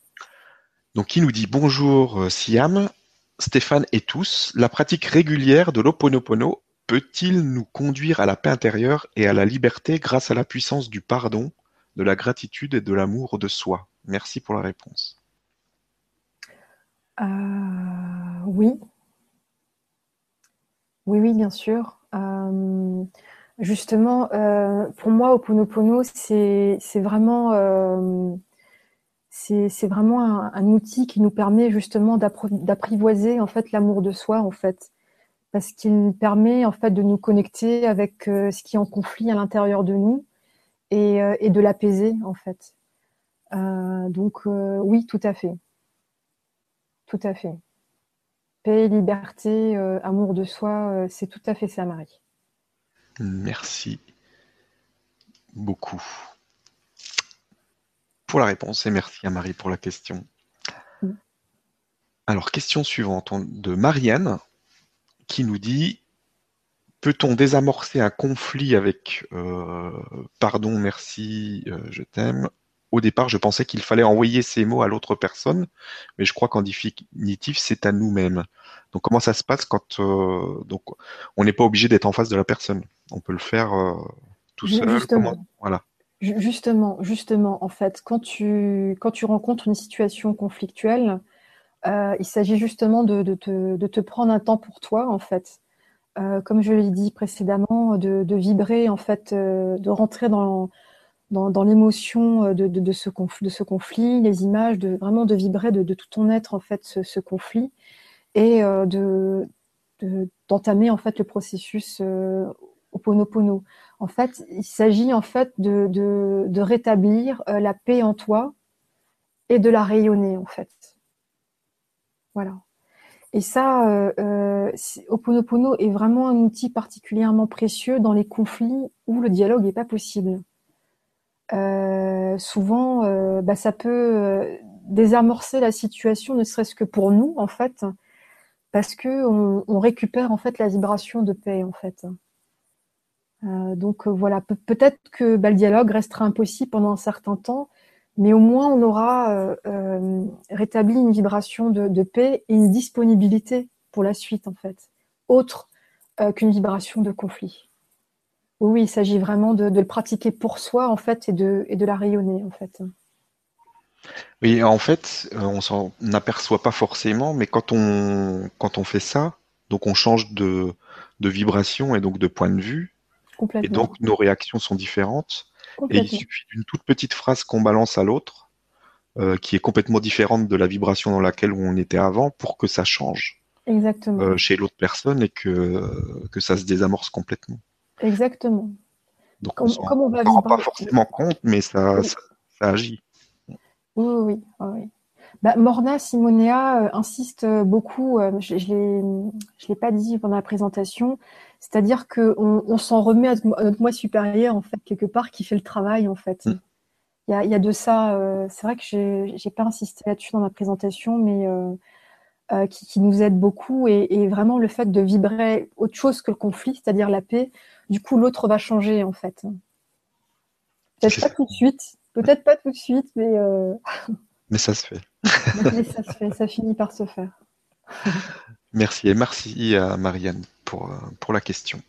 Donc qui nous dit bonjour euh, Siam, Stéphane et tous. La pratique régulière de l'Oponopono peut-il nous conduire à la paix intérieure et à la liberté grâce à la puissance du pardon de la gratitude et de l'amour de soi? Merci pour la réponse. Euh, oui. Oui, oui, bien sûr. Euh, justement, pour moi, Oponopono, c'est vraiment, c'est vraiment un, outil qui nous permet justement d'apprivoiser en fait l'amour de soi, en fait, parce qu'il permet en fait de nous connecter avec ce qui est en conflit à l'intérieur de nous euh, et, de l'apaiser en fait. Euh, donc euh, oui, tout à fait. Tout à fait. Paix, liberté, amour de soi, c'est tout à fait ça, Marie. Merci beaucoup pour la réponse et merci à Marie pour la question. Mm. Alors, question suivante de Marianne qui nous dit peut-on désamorcer un conflit avec pardon, merci, je t'aime Au départ, je pensais qu'il fallait envoyer ces mots à l'autre personne, mais je crois qu'en définitive, c'est à nous-mêmes. Donc, comment ça se passe quand donc on n'est pas obligé d'être en face de la personne? On peut le faire tout seul. voilà. Justement, justement, en fait, quand tu, quand tu rencontres une situation conflictuelle, euh, il s'agit justement de, te, prendre un temps pour toi, en fait. Euh, comme je l'ai dit précédemment, de, vibrer, en fait, euh, de rentrer dans, dans, l'émotion de, ce conflit, de ce les images, de vraiment de vibrer de, tout ton être, en fait, ce, conflit, et de d'entamer en fait le processus En fait, il s'agit en fait de, rétablir euh, la paix en toi et de la rayonner en fait. Voilà. Et ça, euh, euh, Oponopono est vraiment un outil particulièrement précieux dans les conflits où le dialogue n'est pas possible. souvent, bah, ça peut désamorcer la situation, ne serait-ce que pour nous en fait, parce que on, récupère en fait la vibration de paix en fait. Euh, donc euh, voilà, peut-être que bah, le dialogue restera impossible pendant un certain temps, mais au moins on aura euh, rétabli une vibration de, paix et une disponibilité pour la suite en fait, autre qu'une vibration de conflit. Oui, il s'agit vraiment de, le pratiquer pour soi en fait et de, la rayonner en fait. Oui, en fait, on s'en aperçoit pas forcément, mais quand on fait ça, donc on change de vibration et donc de point de vue, et donc nos réactions sont différentes. Et il suffit d'une toute petite phrase qu'on balance à l'autre, euh, qui est complètement différente de la vibration dans laquelle on était avant, pour que ça change Exactement. Euh, chez l'autre personne et que, que ça se désamorce complètement. Exactement. Donc comme, on ne rend pas forcément compte, mais ça, ça, agit. Oui, oui, oui. Bah, Morna Simonea euh, insiste beaucoup, je ne l'ai pas dit pendant la présentation, c'est-à-dire qu'on on, s'en remet à notre, moi supérieur, en fait, quelque part, qui fait le travail, en fait. Mm. Il, y a, de ça. Euh, c'est vrai que j'ai n'ai pas insisté là-dessus dans ma présentation, mais euh, euh, qui, nous aide beaucoup. Et, vraiment, le fait de vibrer autre chose que le conflit, c'est-à-dire la paix, du coup, l'autre va changer, en fait. Peut-être pas tout de suite. Peut-être pas tout de suite, mais. [LAUGHS] Mais ça se fait. [LAUGHS] mais ça se fait. Ça finit par se faire. [LAUGHS] Merci et merci à Marianne pour, euh, pour la question.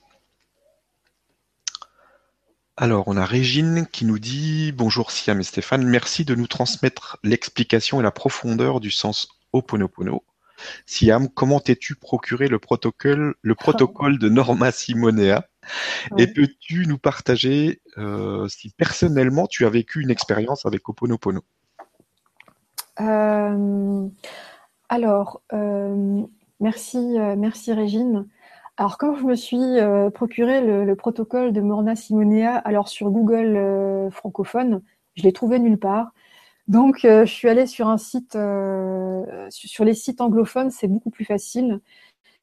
Alors, on a Régine qui nous dit Bonjour Siam et Stéphane, merci de nous transmettre l'explication et la profondeur du sens Oponopono. Siam, comment t'es-tu procuré le protocole, le protocole de Norma Simonea? Et peux-tu nous partager euh, si personnellement tu as vécu une expérience avec Oponopono euh, Alors, Merci, merci Régine. Alors, quand je me suis euh, procuré le, protocole de Morna Simonea, alors sur Google euh, francophone, je l'ai trouvé nulle part. Donc, je suis allée sur un site, sur les sites anglophones, c'est beaucoup plus facile.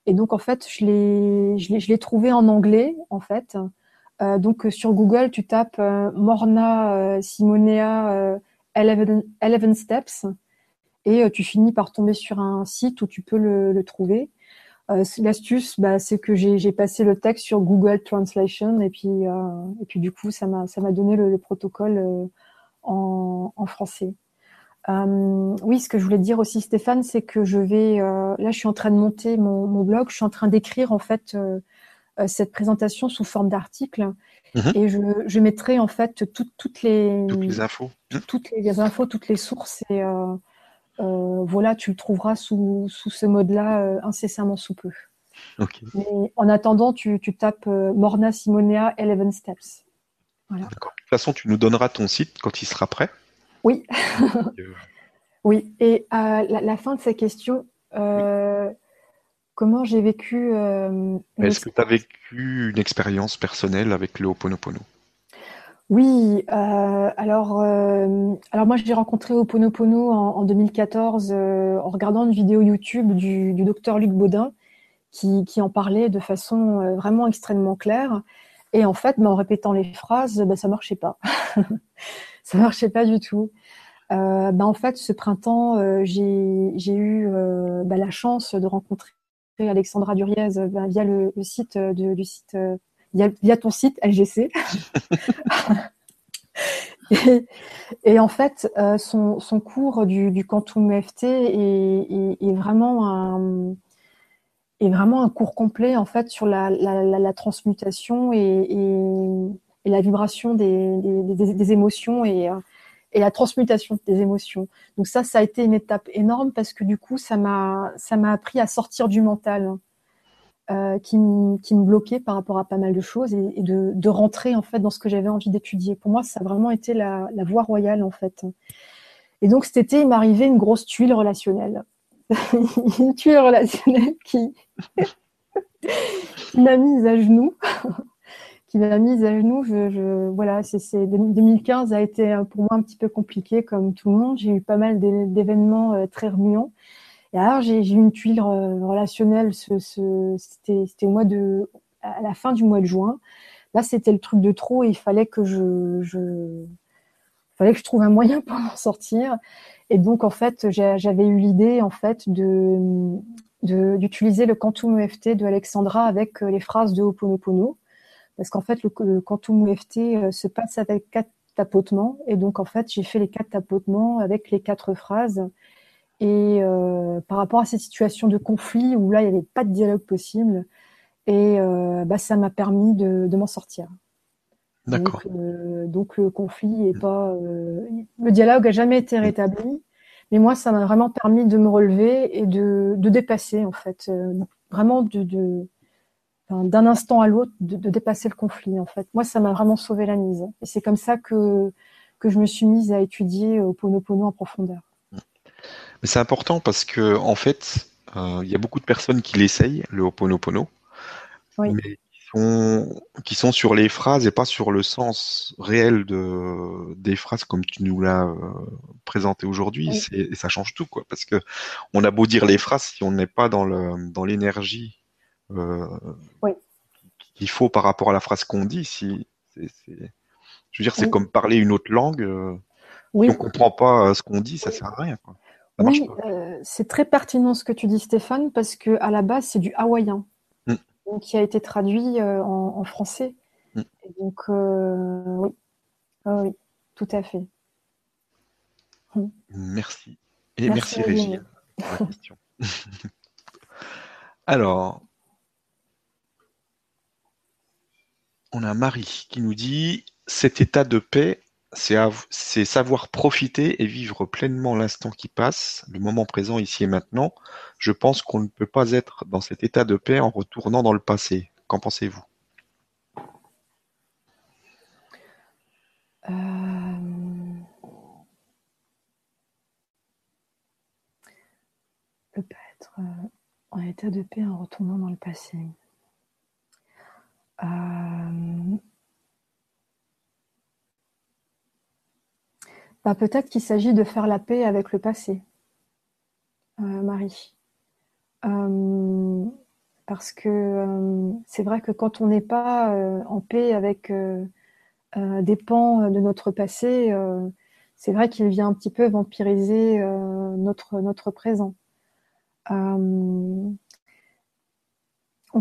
Et donc, en fait, je l'ai, je l'ai, trouvé en anglais, en fait. donc, sur Google, tu tapes Morna Simonea 11 Steps et euh, tu finis par tomber sur un site où tu peux le, trouver. Euh, l'astuce, bah, c'est que j'ai passé le texte sur Google Translation et puis, euh, et puis du coup, ça m'a donné le, protocole en, français. oui, ce que je voulais dire aussi, Stéphane, c'est que je vais, là, je suis en train de monter mon, blog, je suis en train d'écrire en fait cette présentation sous forme d'article. Mhm. Et je, mettrai en fait toutes les, toutes les infos, toutes les, infos, toutes les sources et euh, voilà, tu le trouveras sous, ce mode-là euh, incessamment sous peu. Mais en attendant, tu, tapes euh, Morna Simonea 11 Steps. De toute façon, tu nous donneras ton site quand il sera prêt. Oui. oui. Et à la, fin de sa question, comment j'ai vécu. Est-ce que tu as vécu une expérience personnelle avec le Ho'oponopono? Oui, euh, alors, euh, alors moi j'ai rencontré Oponopono en, en 2014 euh, en regardant une vidéo YouTube du, docteur Luc Baudin qui, en parlait de façon euh, vraiment extrêmement claire. Et en fait, bah, en répétant les phrases, bah, ça marchait pas. [LAUGHS] ça marchait pas du tout. Bah, en fait, ce printemps, j'ai eu bah, la chance de rencontrer Alexandra Duriez ben, via le, site du site via, ton site LGC. [LAUGHS] et, en fait, son, cours du, du Quantum EFT est, vraiment un est vraiment un cours complet en fait sur la, transmutation et, la vibration des, émotions et, et, la transmutation des émotions. Donc ça, ça a été une étape énorme parce que du coup, ça m'a ça m'a appris à sortir du mental euh, qui, qui, me bloquait par rapport à pas mal de choses et, de, rentrer en fait dans ce que j'avais envie d'étudier. Pour moi, ça a vraiment été la, voie royale en fait. Et donc cet été, il m'arrivait une grosse tuile relationnelle. [LAUGHS] une tuile relationnelle [LAUGHS] qui, m'a mise à genoux. [LAUGHS] qui m'a mise à genoux. Voilà, c'est 2015 a été pour moi un petit peu compliqué comme tout le monde. J'ai eu pas mal d'événements euh, très remuants. J'ai eu une tuile relationnelle. C'était au mois de à la fin du mois de juin. Là, c'était le truc de trop et il fallait que je, fallait que je trouve un moyen [LAUGHS] pour m'en sortir. Et donc, en fait, j'avais eu l'idée, en fait, de d'utiliser le Quantum EFT de Alexandra avec euh, les phrases de Ho'oponopono. Parce qu'en fait, le, Quantum EFT euh, se passe avec quatre tapotements. Et donc, en fait, j'ai fait les quatre tapotements avec les quatre phrases. Et euh, par rapport à ces situations de conflit où là, il n'y avait pas de dialogue possible, et bah, ça m'a permis de, de m'en sortir. D'accord. Donc, donc, le conflit est pas, le dialogue a jamais été rétabli, mais moi, ça m'a vraiment permis de me relever et de, de dépasser, en fait, euh, vraiment de, de d'un instant à l'autre, de, de, dépasser le conflit, en fait. Moi, ça m'a vraiment sauvé la mise. Et c'est comme ça que, que je me suis mise à étudier au Ponopono en profondeur. Mais c'est important parce que, en fait, euh, il y a beaucoup de personnes qui l'essayent, le Ho'oponopono. Oui. Mais qui sont sur les phrases et pas sur le sens réel de, des phrases comme tu nous l'as euh, présenté aujourd'hui. Et ça change tout, quoi. Parce que on a beau dire les phrases, si on n'est pas dans le dans l'énergie euh, qu'il faut par rapport à la phrase qu'on dit, si c'est, je veux dire, c'est comme parler une autre langue. Si on comprend pas ce qu'on dit, ça sert à rien. Quoi. Oui, c'est très pertinent ce que tu dis, Stéphane, parce que à la base, c'est du hawaïen qui a été traduit euh, en, français. Mm. donc, euh, oui. oui, tout à fait. Mm. Merci. Et merci, Régine [LAUGHS] Alors, on a Marie qui nous dit cet état de paix c'est savoir profiter et vivre pleinement l'instant qui passe, le moment présent ici et maintenant. Je pense qu'on ne peut pas être dans cet état de paix en retournant dans le passé. Qu'en pensez-vous? Euh... peut pas être euh, en état de paix en retournant dans le passé. Euh... Bah, peut-être qu'il s'agit de faire la paix avec le passé, euh, Marie. Euh, parce que euh, c'est vrai que quand on n'est pas en paix avec des pans de notre passé, c'est vrai qu'il vient un petit peu vampiriser notre, notre présent. on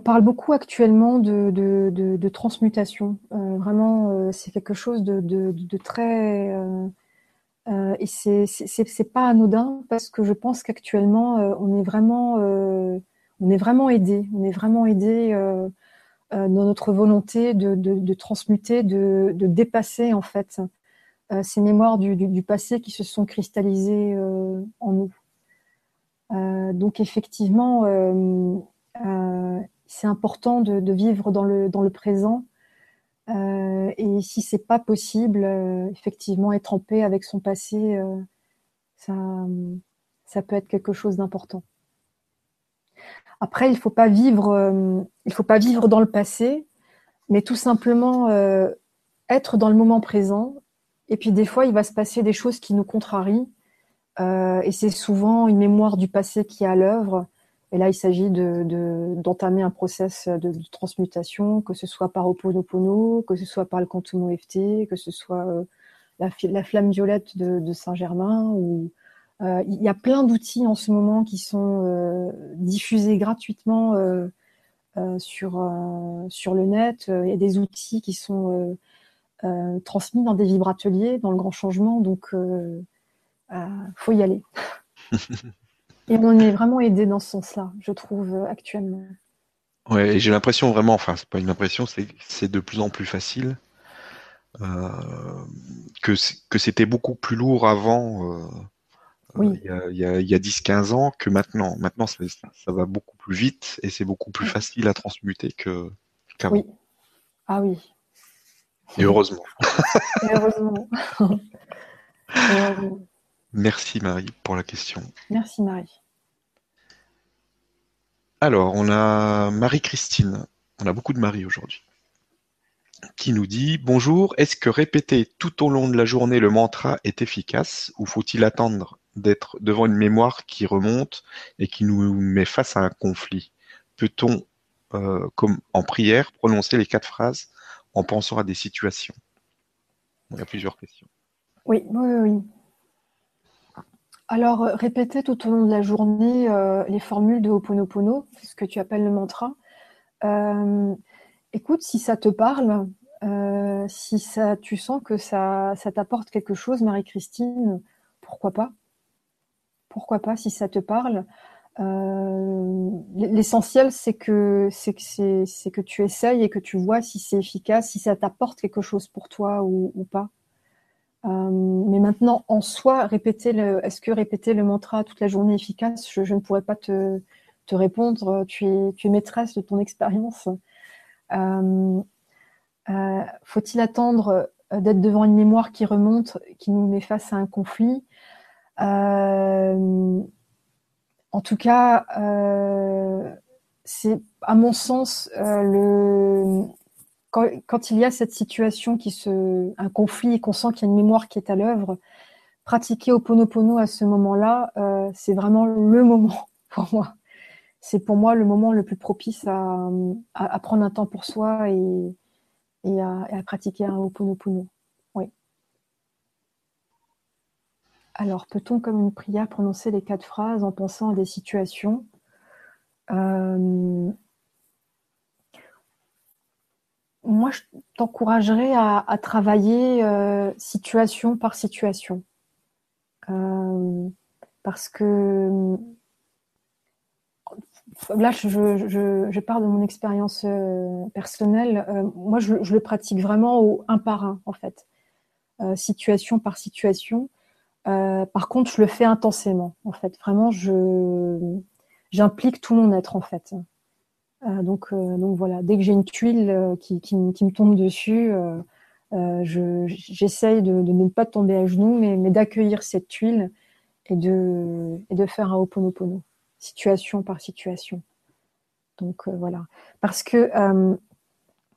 parle beaucoup actuellement de, transmutation. vraiment, c'est quelque chose de très et c'est c'est pas anodin parce que je pense qu'actuellement euh, on est vraiment euh, on est vraiment aidé, on est vraiment aidé euh, dans notre volonté de, de, transmuter, de, de, dépasser en fait ces mémoires du, du, du, passé qui se sont cristallisées en nous. donc effectivement, c'est important de, vivre dans le dans le présent euh, et si c'est pas possible, euh, effectivement, être en paix avec son passé, euh, ça, peut être quelque chose d'important. Après, il faut pas vivre, il faut pas vivre dans le passé, mais tout simplement être dans le moment présent. Et puis des fois, il va se passer des choses qui nous contrarient, et c'est souvent une mémoire du passé qui est à l'œuvre. Et là, il s'agit d'entamer un process de, transmutation, que ce soit par Oponopono, que ce soit par le Quantum EFT, que ce soit euh, la, flamme violette de, Saint-Germain ou il y a plein d'outils en ce moment qui sont diffusés gratuitement sur, sur le net. Il y a des outils qui sont transmis dans des vibrateliers, dans le grand changement. Donc, faut y aller. [LAUGHS] Et on est vraiment aidé dans ce sens-là, je trouve, actuellement. Ouais, j'ai l'impression vraiment, enfin, c'est pas une impression, c'est de plus en plus facile. Euh, que, que c'était beaucoup plus lourd avant, euh, oui. il y a, a, 10-15 ans, que maintenant. Maintenant, ça, ça, va beaucoup plus vite et c'est beaucoup plus facile à transmuter que qu'avant. Oui. Ah oui. Et heureusement. et heureusement. [LAUGHS] et heureusement. Merci Marie pour la question. Merci Marie. Alors, on a Marie-Christine. On a beaucoup de Marie aujourd'hui. Qui nous dit Bonjour, est-ce que répéter tout au long de la journée le mantra est efficace ou faut-il attendre d'être devant une mémoire qui remonte et qui nous met face à un conflit? Peut-on, euh, comme en prière, prononcer les quatre phrases en pensant à des situations? Il y a plusieurs questions. Oui, oui, oui. Alors, euh, répéter tout au long de la journée euh, les formules de Ho'oponopono, ce que tu appelles le mantra. Euh, écoute, si ça te parle, si ça, tu sens que ça, t'apporte quelque chose, Marie-Christine, pourquoi pas? Pourquoi pas si ça te parle? L'essentiel, c'est que, c'est, que, c'est, que tu essayes et que tu vois si c'est efficace, si ça t'apporte quelque chose pour toi ou pas. Euh, mais maintenant, en soi, répéter le, est-ce que répéter le mantra toute la journée est efficace je, ne pourrais pas te, te, répondre. Tu es, maîtresse de ton expérience. Euh, euh, faut-il attendre d'être devant une mémoire qui remonte, qui nous met face à un conflit? En tout cas, c'est à mon sens le, quand, il y a cette situation, qui se, un conflit, qu'on sent qu'il y a une mémoire qui est à l'œuvre, pratiquer Oponopono à ce moment-là, euh, c'est vraiment le [LAUGHS] moment pour moi. C'est pour moi le moment le plus propice à, à, prendre un temps pour soi et, et, à, à, pratiquer un Oponopono. Oui. Alors, peut-on, comme une prière, prononcer les quatre phrases en pensant à des situations? Euh, moi, je t'encouragerais à, travailler euh, situation par situation. Euh, parce que euh, là, je, je, je, pars de mon expérience personnelle. moi, je, le pratique vraiment au un par un, en fait, situation par situation. par contre, je le fais intensément, en fait. Vraiment, je j'implique tout mon être, en fait. Euh, donc, euh, donc voilà, dès que j'ai une tuile euh, qui, me tombe dessus, j'essaye de, ne pas tomber à genoux, mais, d'accueillir cette tuile et de, faire un ho'oponopono, situation par situation. Donc voilà. Parce que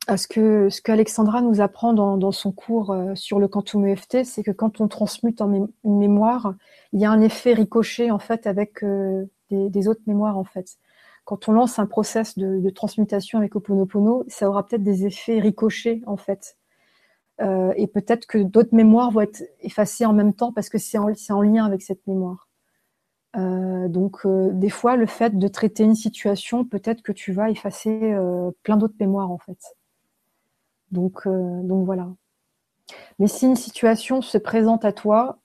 ce que qu'Alexandra nous apprend dans, dans son cours sur le quantum EFT, c'est que quand on transmute en une mémoire, il y a un effet ricochet en fait avec des, des, autres mémoires en fait quand on lance un process de, transmutation avec Oponopono, ça aura peut-être des effets ricochés en fait. Euh, et peut-être que d'autres mémoires vont être effacées en même temps parce que c'est en, en, lien avec cette mémoire. Euh, donc euh, des fois, le fait de traiter une situation, peut-être que tu vas effacer plein d'autres mémoires en fait. Donc, donc voilà. Mais si une situation se présente à toi,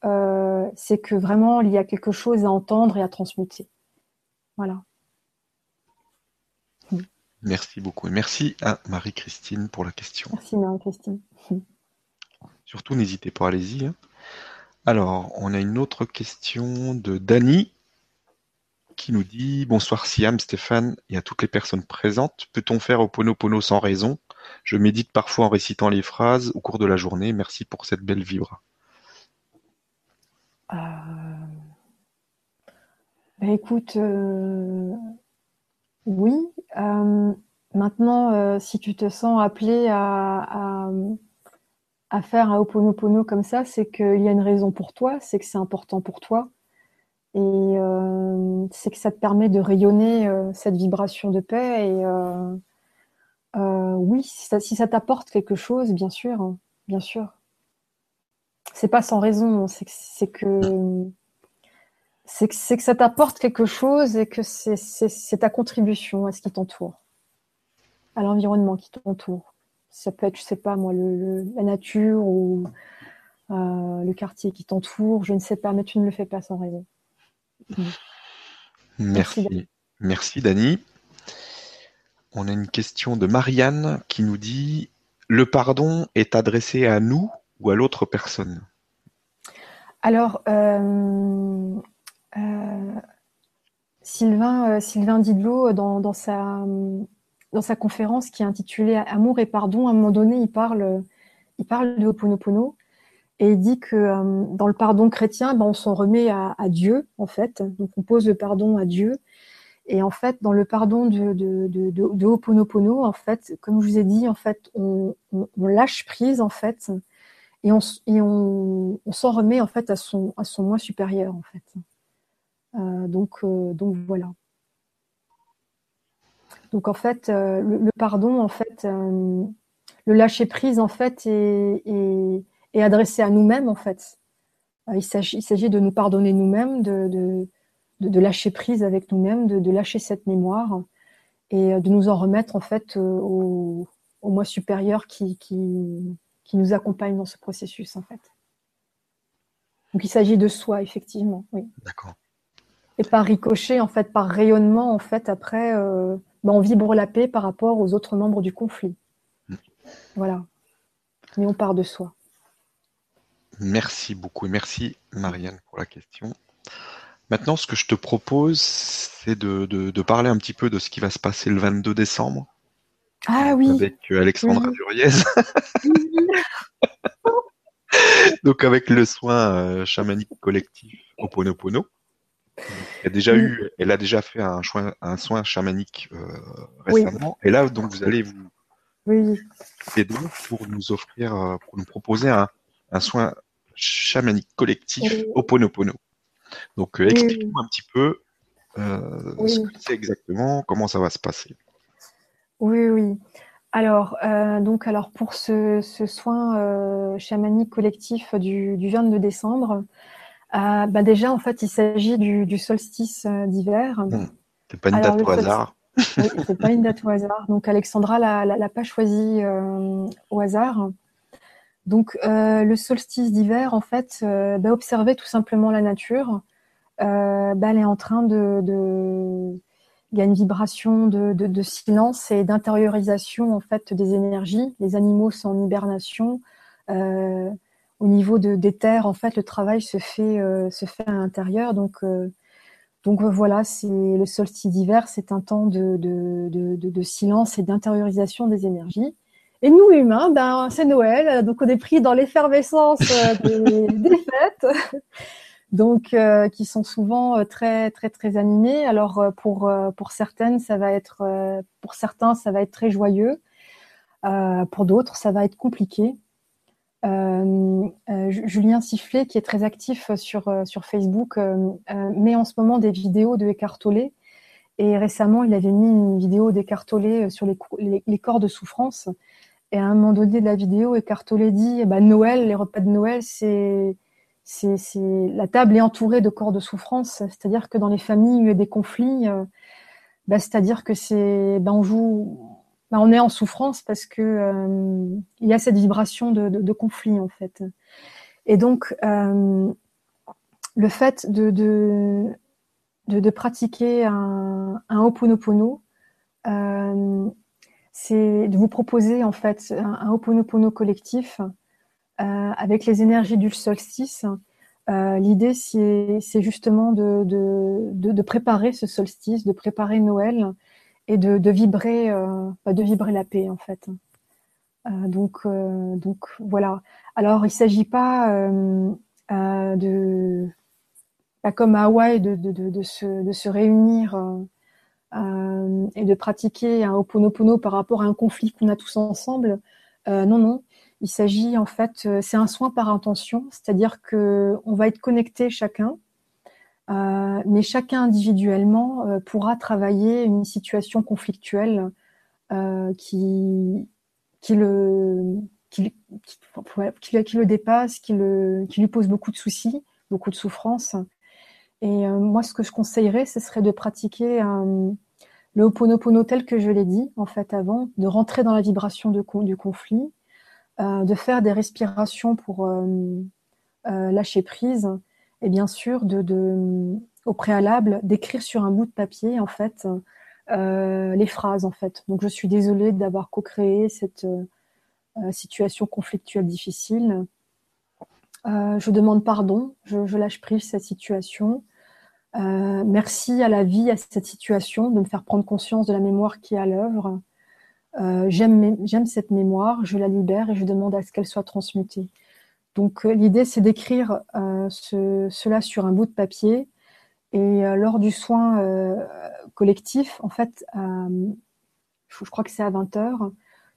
c'est que vraiment il y a quelque chose à entendre et à transmuter. Voilà. Merci beaucoup. Et merci à Marie-Christine pour la question. Merci Marie-Christine. [LAUGHS] Surtout, n'hésitez pas, allez-y. Hein. Alors, on a une autre question de Dany qui nous dit Bonsoir Siam, Stéphane et à toutes les personnes présentes. Peut-on faire au Pono sans raison? Je médite parfois en récitant les phrases au cours de la journée. Merci pour cette belle vibra. Euh... Bah, écoute, euh, oui. Euh, maintenant, euh, si tu te sens appelé à, à, faire un Ho'oponopono comme ça, c'est qu'il y a une raison pour toi, c'est que c'est important pour toi. Et euh, c'est que ça te permet de rayonner cette vibration de paix. Et oui, si ça, t'apporte quelque chose, bien sûr, hein, bien sûr. C'est pas sans raison, c'est que c'est que, que, ça t'apporte quelque chose et que c'est ta contribution à ce qui t'entoure, à l'environnement qui t'entoure. Ça peut être, je sais pas moi, le, la nature ou euh, le quartier qui t'entoure, je ne sais pas, mais tu ne le fais pas sans raison. [LAUGHS] Merci. Merci, Dani. On a une question de Marianne qui nous dit Le pardon est adressé à nous ou à l'autre personne? Alors, euh, Sylvain, Sylvain Didlot, dans, sa, dans sa conférence qui est intitulée Amour et pardon, à un moment donné, il parle, de Ho'oponopono et il dit que euh, dans le pardon chrétien, ben, on s'en remet à, Dieu, en fait. Donc on pose le pardon à Dieu. Et en fait, dans le pardon de, Ho'oponopono, en fait, comme je vous ai dit, en fait, on, lâche prise, en fait, et on, et on, s'en remet, en fait, à son, à son moi supérieur, en fait. Euh, donc, euh, donc voilà. Donc en fait, le, pardon, en fait, le lâcher prise, en fait, est, adressé à nous-mêmes en fait. Euh, il s'agit de nous pardonner nous-mêmes, de, lâcher prise avec nous-mêmes, de, lâcher cette mémoire et euh, de nous en remettre en fait euh, au, au moi supérieur qui, nous accompagne dans ce processus en fait. Donc il s'agit de soi effectivement. D'accord. Et par ricochet en fait, par rayonnement en fait après, ben, on vibre la paix par rapport aux autres membres du conflit. Mm. Voilà. Mais on part de soi. Merci beaucoup et merci Marianne pour la question. Maintenant, ce que je te propose, c'est de, parler un petit peu de ce qui va se passer le 22 décembre. Ah oui. Avec euh, Alexandra Duriez. [LAUGHS] Donc avec le soin euh, chamanique collectif Oponopono. Elle a déjà eu, elle a déjà fait un, soin, un soin chamanique euh, récemment. Et là, donc vous allez vous oui. aider pour nous offrir, pour nous proposer un, un soin chamanique collectif Oponopono. Donc, euh, explique-nous un petit peu euh, ce que c'est exactement, comment ça va se passer. Oui, oui. Alors, euh, donc, alors pour ce, soin chamanique collectif du, 22 décembre, bah déjà, en fait, il s'agit du, solstice d'hiver. Hmm. C'est pas une date au hasard. oui, c'est pas une date au hasard. Donc, Alexandra l'a pas choisi au hasard. Donc euh, le solstice d'hiver, en fait, euh, bah, observer tout simplement la nature. Euh, bah, elle est en train de, de... Il y a une vibration de, de, de silence et d'intériorisation en fait des énergies. Les animaux sont en hibernation. Euh, au niveau de, des terres, en fait, le travail se fait, euh, se fait à l'intérieur. Donc, donc voilà, c'est le solstice d'hiver, c'est un temps de, de silence et d'intériorisation des énergies. Et nous, humains, ben, c'est Noël, donc on est pris dans l'effervescence euh, des, [LAUGHS] fêtes, [LAUGHS] donc euh, qui sont souvent euh, très très très animées. Alors pour pour certaines, ça va être pour certains, ça va être très joyeux. pour d'autres, ça va être compliqué. Julien Sifflet, qui est très actif sur sur Facebook, met en ce moment des vidéos de Eckhart Tolle. Et récemment, il avait mis une vidéo d'Eckhart Tolle sur les, corps de souffrance. Et à un moment donné de la vidéo, Eckhart Tolle dit bah, Noël, les repas de Noël, c'est c'est la table est entourée de corps de souffrance, c'est-à-dire que dans les familles il y a des conflits, euh, bah, c'est-à-dire que c'est bah, on joue, bah, on est en souffrance parce que euh, il y a cette vibration de, conflit en fait. Et donc euh, le fait de, pratiquer un, un euh, c'est de vous proposer en fait un, un collectif avec les énergies du solstice. L'idée, c'est justement de, préparer ce solstice, de préparer Noël et de, de vibrer, euh, bah, de vibrer la paix en fait. Euh, donc, euh, donc voilà. Alors, il s'agit pas de, pas comme à Hawaï, de, de, de, se, se réunir et de pratiquer un Ho'oponopono par rapport à un conflit qu'on a tous ensemble. Non, non. Il s'agit en fait, c'est un soin par intention, c'est-à-dire que on va être connecté chacun, euh, mais chacun individuellement euh, pourra travailler une situation conflictuelle euh, qui, qui le qui, qui, le dépasse, qui, le, qui lui pose beaucoup de soucis, beaucoup de souffrances. Et moi, ce que je conseillerais, ce serait de pratiquer le Ho'oponopono tel que je l'ai dit en fait avant, de rentrer dans la vibration du conflit, de faire des respirations pour lâcher prise, et bien sûr au préalable d'écrire sur un bout de papier en fait euh, les phrases en fait. Donc je suis désolée d'avoir co-créé cette euh, situation conflictuelle difficile. Euh, je demande pardon, je, lâche prise cette situation. merci à la vie, à cette situation, de me faire prendre conscience de la mémoire qui est à l'œuvre. J'aime cette mémoire, je la libère et je demande à ce qu'elle soit transmutée. Donc l'idée, c'est d'écrire cela sur un bout de papier. Et euh, lors du soin euh, collectif, en fait, je, crois que c'est à 20h,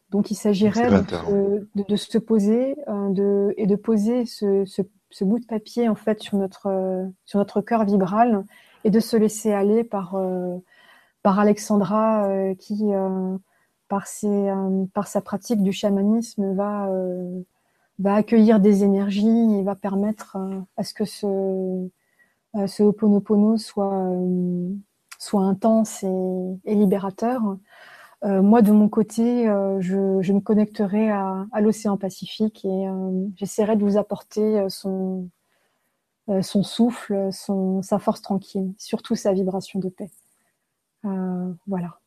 donc il s'agirait de, se poser euh, de, et de poser ce, ce, bout de papier en fait sur notre, sur notre cœur vibral et de se laisser aller par, par Alexandra qui, par, ses, par sa pratique du chamanisme, va, va accueillir des énergies et va permettre à ce que ce euh, ce Ho'oponopono soit, euh, soit intense et, libérateur. Euh, moi, de mon côté, je, me connecterai à, l'océan Pacifique et j'essaierai de vous apporter son, son souffle, son, sa force tranquille, surtout sa vibration de paix. voilà.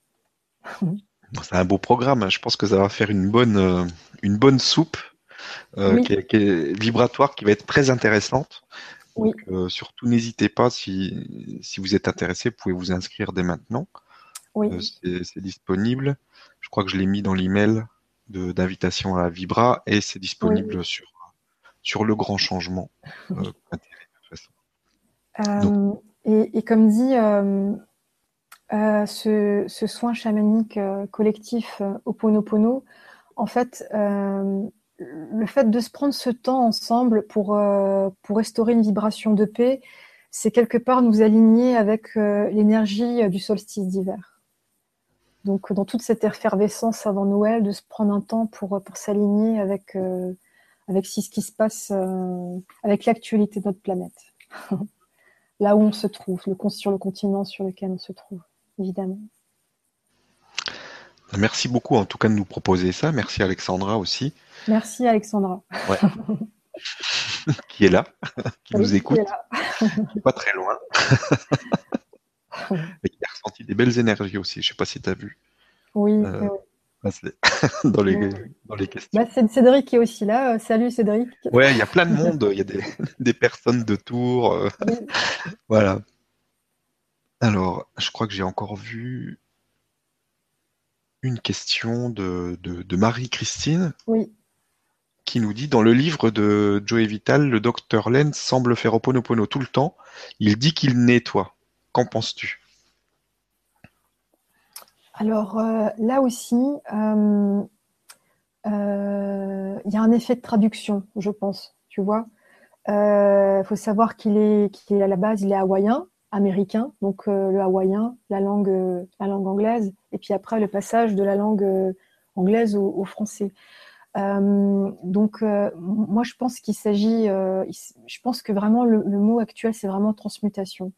[LAUGHS] C'est un beau programme. Hein. Je pense que ça va faire une bonne, une bonne soupe qui, est, vibratoire, qui va être très intéressante. Donc, euh, surtout, n'hésitez pas, si, si vous êtes intéressé, vous pouvez vous inscrire dès maintenant. Oui. Euh, c'est disponible. Je crois que je l'ai mis dans l'email d'invitation à Vibra et c'est disponible sur, sur le grand changement. Euh, et, et, comme dit, ce, ce, soin chamanique collectif Oponopono, en fait, le fait de se prendre ce temps ensemble pour, euh, pour restaurer une vibration de paix, c'est quelque part nous aligner avec euh, l'énergie euh, du solstice d'hiver. Donc dans toute cette effervescence avant Noël, de se prendre un temps pour, s'aligner avec, ce qui se passe, avec l'actualité de notre planète. [LAUGHS] Là où on se trouve, sur le continent sur lequel on se trouve, évidemment. Merci beaucoup en tout cas de nous proposer ça. Merci Alexandra aussi. Merci Alexandra. [LAUGHS] qui est là, qui nous écoute. Qui pas très loin. [LAUGHS] Et qui a ressenti des belles énergies aussi. Je ne sais pas si tu as vu. Oui. Euh, [LAUGHS] dans, les, dans les questions. Bah, Cédric qui est aussi là. Euh, salut Cédric. Ouais, il y a plein de monde. Il y a des, des personnes de Tours. Euh, voilà. Alors, je crois que j'ai encore vu une question de, de Marie-Christine. Oui qui nous dit dans le livre de Joey Vital, le docteur Len semble faire Oponopono tout le temps. Il dit qu'il nettoie. Qu'en penses-tu? Alors euh, là aussi, euh, euh, il y a un effet de traduction, je pense. Tu vois, il faut savoir qu'il est, à la base, il est hawaïen, américain, donc le hawaïen, la langue, la langue anglaise, et puis après le passage de la langue anglaise au français. Euh, donc, euh, moi, je pense qu'il s'agit, euh, je pense que vraiment le, mot actuel, c'est vraiment transmutation.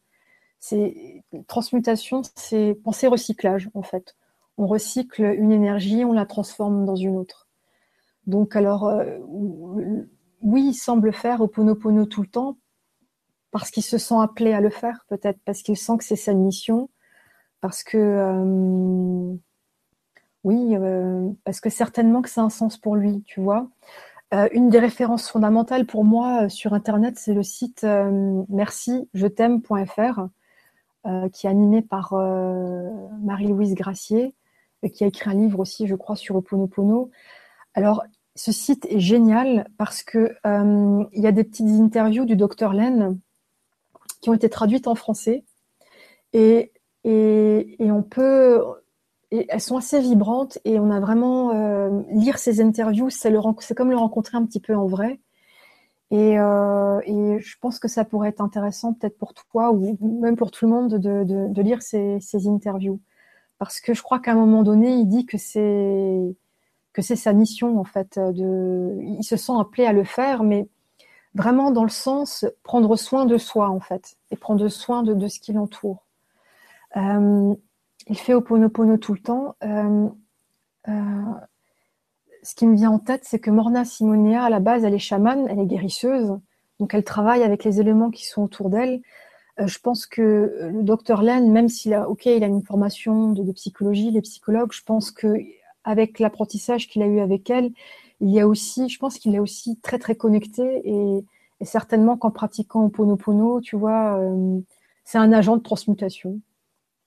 C'est transmutation, c'est penser recyclage en fait. On recycle une énergie, on la transforme dans une autre. Donc, alors, oui, il semble faire Oponopono tout le temps parce qu'il se sent appelé à le faire, peut-être parce qu'il sent que c'est sa mission, parce que oui, euh, parce que certainement que ça a un sens pour lui, tu vois. Euh, une des références fondamentales pour moi euh, sur Internet, c'est le site merci je t'aime.fr, qui est animé par Marie-Louise Gracier, qui a écrit un livre aussi, je crois, sur Oponopono. Alors, ce site est génial parce que il y a des petites interviews du docteur Len qui ont été traduites en français. Et, on peut, elles sont assez vibrantes et on a vraiment euh, lire ces interviews, c'est comme le rencontrer un petit peu en vrai. Et, euh, et, je pense que ça pourrait être intéressant peut-être pour toi ou même pour tout le monde de, de, de lire ces, ces, interviews. Parce que je crois qu'à un moment donné, il dit que c'est que c'est sa mission en fait. De, il se sent appelé à le faire, mais vraiment dans le sens prendre soin de soi en fait et prendre soin de, ce qui l'entoure. Euh, il fait Oponopono tout le temps. Euh, euh, ce qui me vient en tête, c'est que Morna Simonia, à la base, elle est chamane, elle est guérisseuse, donc elle travaille avec les éléments qui sont autour d'elle. je pense que le docteur Len, même s'il a, ok, a une formation de, de psychologie, les psychologues, je pense que avec l'apprentissage qu'il a eu avec elle, il y a aussi, je pense qu'il est aussi très très connecté et, certainement qu'en pratiquant Ponopono, tu vois, euh, c'est un agent de transmutation.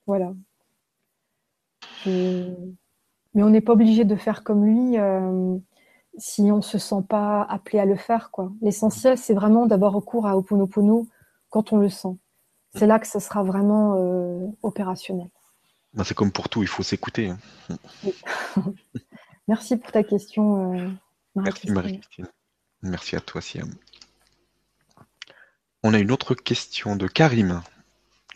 Voilà. Mais on n'est pas obligé de faire comme lui euh, si on se sent pas appelé à le faire. quoi. L'essentiel, c'est vraiment d'avoir recours à Oponopono quand on le sent. C'est là que ça sera vraiment euh, opérationnel. Bah, c'est comme pour tout, il faut s'écouter. Hein. [LAUGHS] Merci pour ta question. Merci Marie-Christine. Merci à toi Siam. On a une autre question de Karim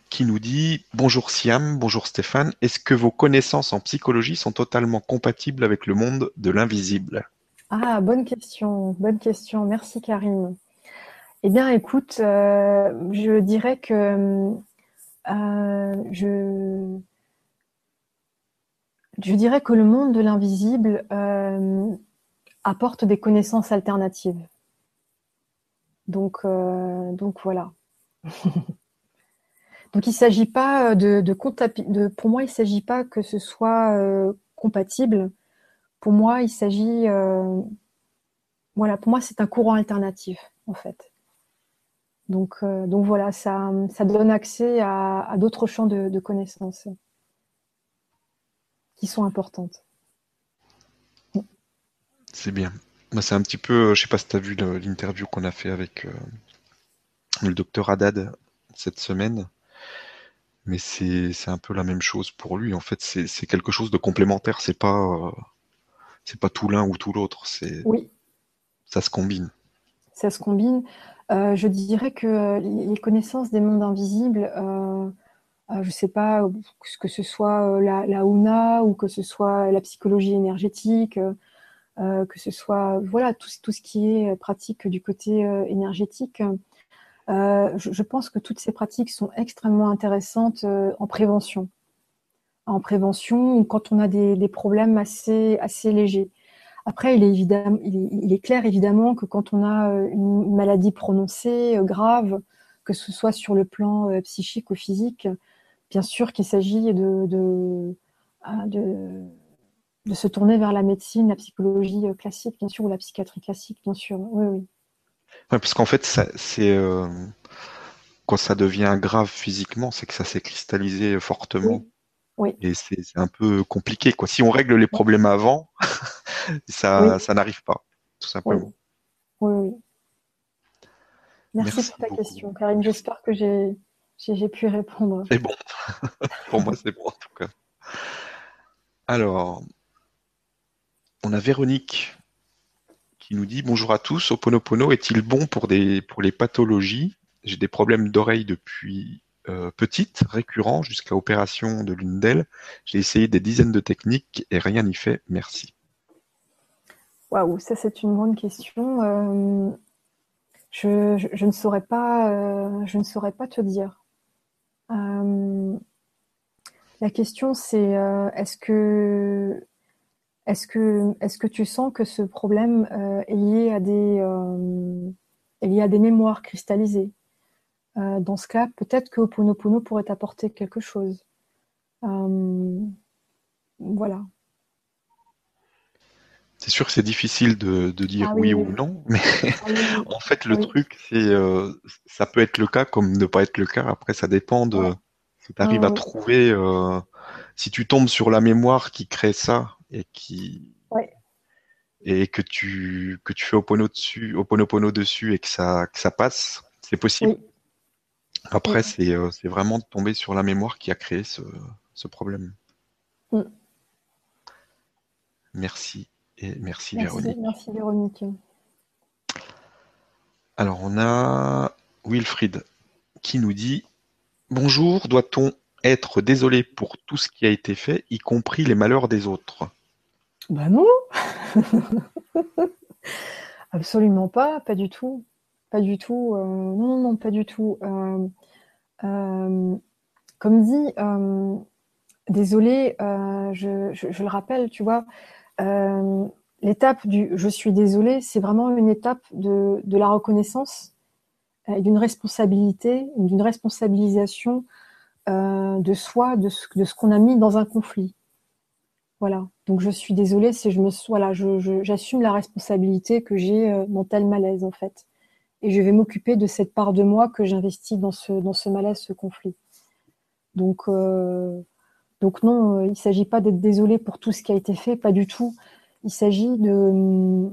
qui nous dit Bonjour Siam, bonjour Stéphane, est-ce que vos connaissances en psychologie sont totalement compatibles avec le monde de l'invisible? Ah, bonne question, bonne question. Merci Karim. Eh bien, écoute, euh, je dirais que euh, je, je dirais que le monde de l'invisible euh, apporte des connaissances alternatives. Donc, donc voilà. [LAUGHS] donc il ne s'agit pas de, de, pour moi, il ne s'agit pas que ce soit euh, compatible. Pour moi, il s'agit, euh, voilà, pour moi, c'est un courant alternatif en fait. Donc, donc voilà, ça, ça donne accès à d'autres champs de connaissances qui sont importantes. C'est bien. C'est un petit peu, je sais pas si tu as vu l'interview qu'on a fait avec euh, le docteur Haddad cette semaine, mais c'est un peu la même chose pour lui. En fait, c'est quelque chose de complémentaire. C'est pas euh, c'est pas tout l'un ou tout l'autre. C'est oui. Ça se combine. Ça se combine. Euh, je dirais que les connaissances des mondes invisibles, je sais pas que ce soit la, la UNA ou que ce soit la psychologie énergétique euh, que ce soit voilà tout, tout, ce qui est pratique du côté euh, énergétique. Euh, je, pense que toutes ces pratiques sont extrêmement intéressantes en prévention. En prévention, quand on a des, problèmes assez, assez légers. Après, il est, clair évidemment que quand on a une maladie prononcée, grave, que ce soit sur le plan psychique ou physique, bien sûr qu'il s'agit de, de, de, de se tourner vers la médecine, la psychologie euh, classique, bien sûr, ou la psychiatrie classique, bien sûr. Oui, oui. Parce qu'en fait, c'est euh, quand ça devient grave physiquement, c'est que ça s'est cristallisé fortement. Oui. Et c'est un peu compliqué. Quoi. Si on règle les problèmes avant, [LAUGHS] ça, ça n'arrive pas, tout simplement. Oui, oui. Merci, pour ta question, Karine. J'espère que j'ai pu répondre. C'est bon. [LAUGHS] pour moi, c'est bon en tout cas. Alors, on a Véronique qui nous dit bonjour à tous. Oponopono est-il bon pour, des, pour les pathologies? J'ai des problèmes d'oreille depuis euh, petite, récurrents, jusqu'à opération de l'une d'elles. J'ai essayé des dizaines de techniques et rien n'y fait. Merci. Waouh, ça c'est une bonne question. Euh, je, ne saurais pas, euh, je ne saurais pas te dire. la question c'est est-ce que est-ce que, est que tu sens que ce problème euh, est, lié à des, euh, à des mémoires cristallisées? Euh, Dans ce cas, peut-être que Oponopono pourrait apporter quelque chose. voilà. C'est sûr que c'est difficile de, dire ah oui, ou non, mais ah [LAUGHS] en fait, le truc, c'est ça peut être le cas comme ne pas être le cas. Après, ça dépend de si tu arrives à trouver. si tu tombes sur la mémoire qui crée ça, et qui et que tu que tu fais Opono dessus, Oponopono dessus et que ça que ça passe, c'est possible? Après, c'est euh, c'est vraiment de tomber sur la mémoire qui a créé ce, ce problème. Mm. Merci et merci, Véronique. Merci Véronique. Alors on a Wilfried qui nous dit Bonjour, doit-on être désolé pour tout ce qui a été fait, y compris les malheurs des autres? Ben non [LAUGHS] Absolument pas, pas du tout. pas du tout. non, non, non, pas du tout. comme dit, désolé, je, le rappelle, tu vois, l'étape du je suis désolé, c'est vraiment une étape de, la reconnaissance et d'une responsabilité, d'une responsabilisation euh, de soi, de ce qu'on a mis dans un conflit. Voilà. Donc je suis désolée, c'est je me voilà, j'assume la responsabilité que j'ai euh, dans tel malaise en fait, et je vais m'occuper de cette part de moi que j'investis dans ce dans ce malaise, ce conflit. Donc euh, donc non, il s'agit pas d'être désolé pour tout ce qui a été fait, pas du tout. Il s'agit de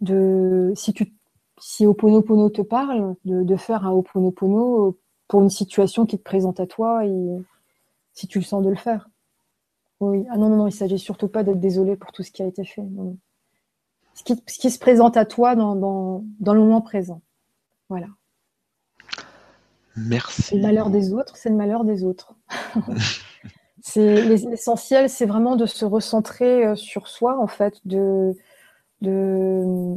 de si tu si Oponopono te parle, de, de faire un Oponopono pour une situation qui te présente à toi et si tu le sens de le faire. Oui. Ah non, non, non, il s'agit surtout pas d'être désolé pour tout ce qui a été fait. Ce, qui, ce, qui, se présente à toi dans, dans, dans le moment présent. Voilà. Merci. Le malheur des autres, c'est le malheur des autres. [LAUGHS] c'est l'essentiel, c'est vraiment de se recentrer euh, sur soi, en fait, de, de,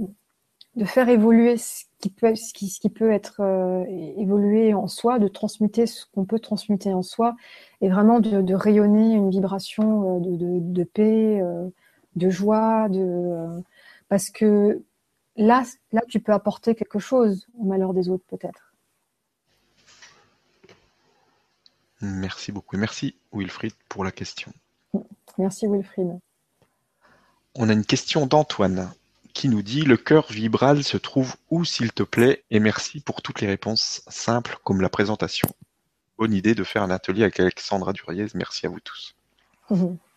de faire évoluer ce qui peut, ce qui, ce qui peut être euh, évolué en soi, de transmuter ce qu'on peut transmuter en soi, et vraiment de, de rayonner une vibration euh, de, de, de paix, euh, de joie, de parce que là, là, tu peux apporter quelque chose au malheur des autres, peut-être. Merci beaucoup. Merci Wilfried pour la question. Merci Wilfried. On a une question d'Antoine qui nous dit Le cœur vibral se trouve où s'il te plaît et merci pour toutes les réponses simples comme la présentation. Bonne idée de faire un atelier avec Alexandra Duriez. Merci à vous tous.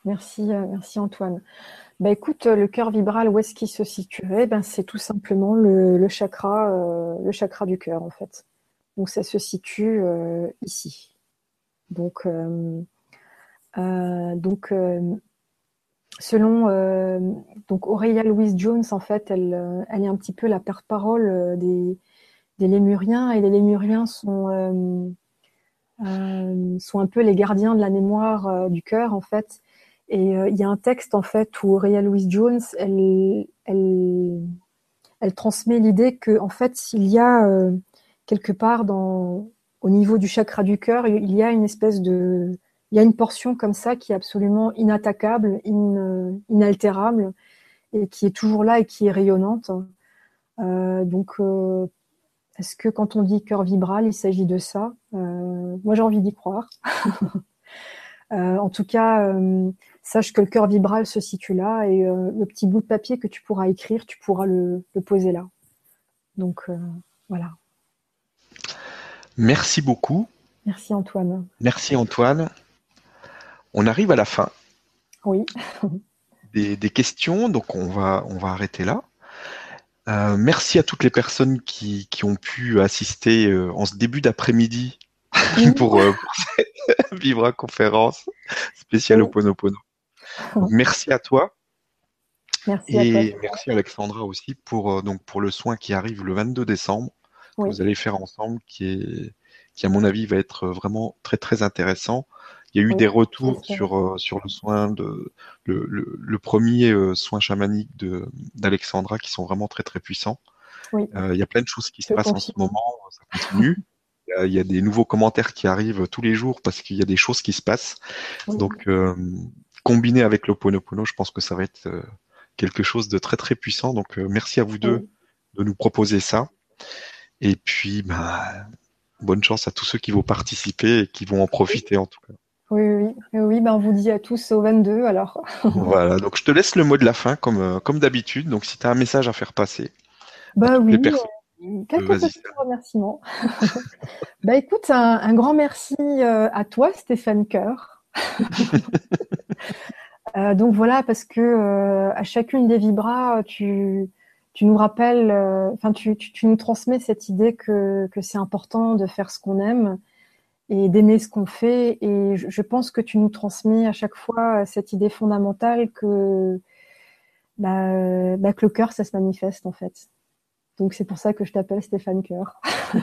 Merci, euh, merci Antoine. Bah écoute, le cœur vibral, où est-ce qu'il se situerait ben, C'est tout simplement le, chakra, euh, le chakra du cœur en fait. Donc ça se situe euh, ici. Donc, donc Selon euh, donc Aurelia Louise Jones, en fait, elle, euh, est un petit peu la porte-parole euh, des, des Lémuriens et les Lémuriens sont sont un peu les gardiens de la mémoire du cœur, en fait. Et il y a un texte en fait où Aurelia Louise Jones, elle, elle, transmet l'idée que en fait, s'il y a quelque part dans au niveau du chakra du cœur, il y a une espèce de il y a une portion comme ça qui est absolument inattaquable, inaltérable, et qui est toujours là et qui est rayonnante. Euh, donc, euh, est-ce que quand on dit cœur vibral, il s'agit de ça? Euh, Moi, j'ai envie d'y croire. [LAUGHS] en tout cas, sache que le cœur vibral se situe là, et le petit bout de papier que tu pourras écrire, tu pourras le, le poser là. Donc, voilà. Merci beaucoup. Merci Antoine. Merci Antoine. On arrive à la fin. Oui. des, questions, donc on va, on va arrêter là. Euh, merci à toutes les personnes qui, ont pu assister euh, en ce début d'après-midi [LAUGHS] pour, euh, cette [LAUGHS] Vibra conférence spéciale au Ponopono. merci à toi. Merci et merci Alexandra aussi pour, donc pour le soin qui arrive le 22 décembre, que vous allez faire ensemble, qui, est, qui à mon avis va être vraiment très très intéressant. Il y a eu des retours sur euh, sur le soin de le, le, premier euh, soin chamanique de d'Alexandra qui sont vraiment très très puissants. Oui. Euh, il y a plein de choses qui se passent en ce moment, ça continue. [LAUGHS] il y a des nouveaux commentaires qui arrivent tous les jours parce qu'il y a des choses qui se passent. Donc combiné avec l'Oponopono, je pense que ça va être quelque chose de très très puissant. Donc merci à vous deux de nous proposer ça. Et puis, bah, bonne chance à tous ceux qui vont participer et qui vont en profiter en tout cas. Oui, oui, oui. Ben, on vous dit à tous au 22 alors. [LAUGHS] voilà, donc je te laisse le mot de la fin comme, euh, comme d'habitude. Donc si tu as un message à faire passer. Bah oui, euh, quelques petits remerciements. [LAUGHS] bah écoute, un, grand merci euh, à toi, Stéphane Coeur. [LAUGHS] donc voilà, parce que à chacune des vibras, tu, tu nous rappelles, enfin tu, tu, tu, nous transmets cette idée que, que c'est important de faire ce qu'on aime et d'aimer ce qu'on fait. Et je, pense que tu nous transmets à chaque fois cette idée fondamentale que, bah, bah, que le cœur, ça se manifeste en fait. Donc c'est pour ça que je t'appelle Stéphane Cœur. [LAUGHS]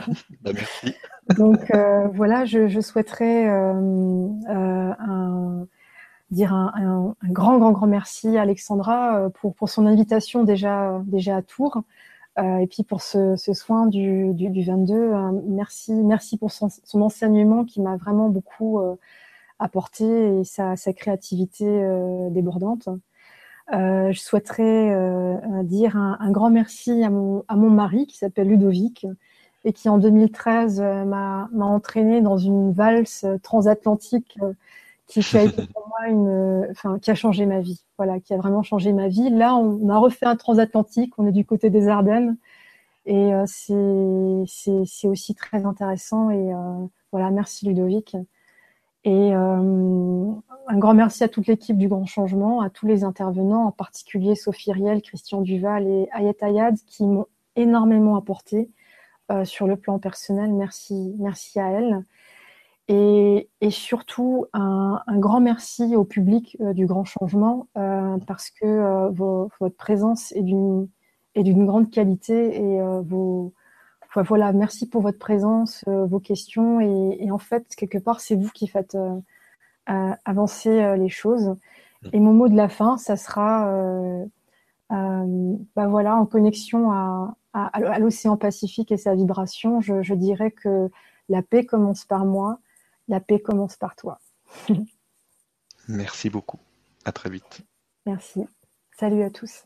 bah, merci. Donc euh, voilà, je, je souhaiterais euh, euh, un, dire un, un, un, grand, grand, grand merci à Alexandra euh, pour, pour son invitation déjà, déjà à Tours. Et puis pour ce, soin du, du, 22, merci, merci pour son, enseignement qui m'a vraiment beaucoup apporté et sa, créativité débordante. je souhaiterais dire un, grand merci à mon, à mon mari qui s'appelle Ludovic, et qui en 2013 euh, m'a entraîné dans une valse transatlantique euh, qui, a été pour moi une, enfin, qui a changé ma vie. Voilà, qui a vraiment changé ma vie. Là, on a refait un transatlantique. On est du côté des Ardennes, et euh, c'est aussi très intéressant. Et voilà, merci Ludovic. Et un grand merci à toute l'équipe du Grand Changement, à tous les intervenants, en particulier Sophie Riel, Christian Duval et Ayet Ayad, qui m'ont énormément apporté euh, sur le plan personnel. Merci, merci à elle. Et, surtout, un, grand merci au public euh, du Grand Changement euh, parce que votre présence est d'une d'une grande qualité et vos voilà, merci pour votre présence, vos questions et, en fait quelque part c'est vous qui faites avancer les choses. Mm. Et mon mot de la fin, ça sera bah voilà en connexion à, à, l'océan Pacifique et sa vibration, je, dirais que la paix commence par moi, la paix commence par toi. Merci beaucoup. À très vite. Merci. Salut à tous.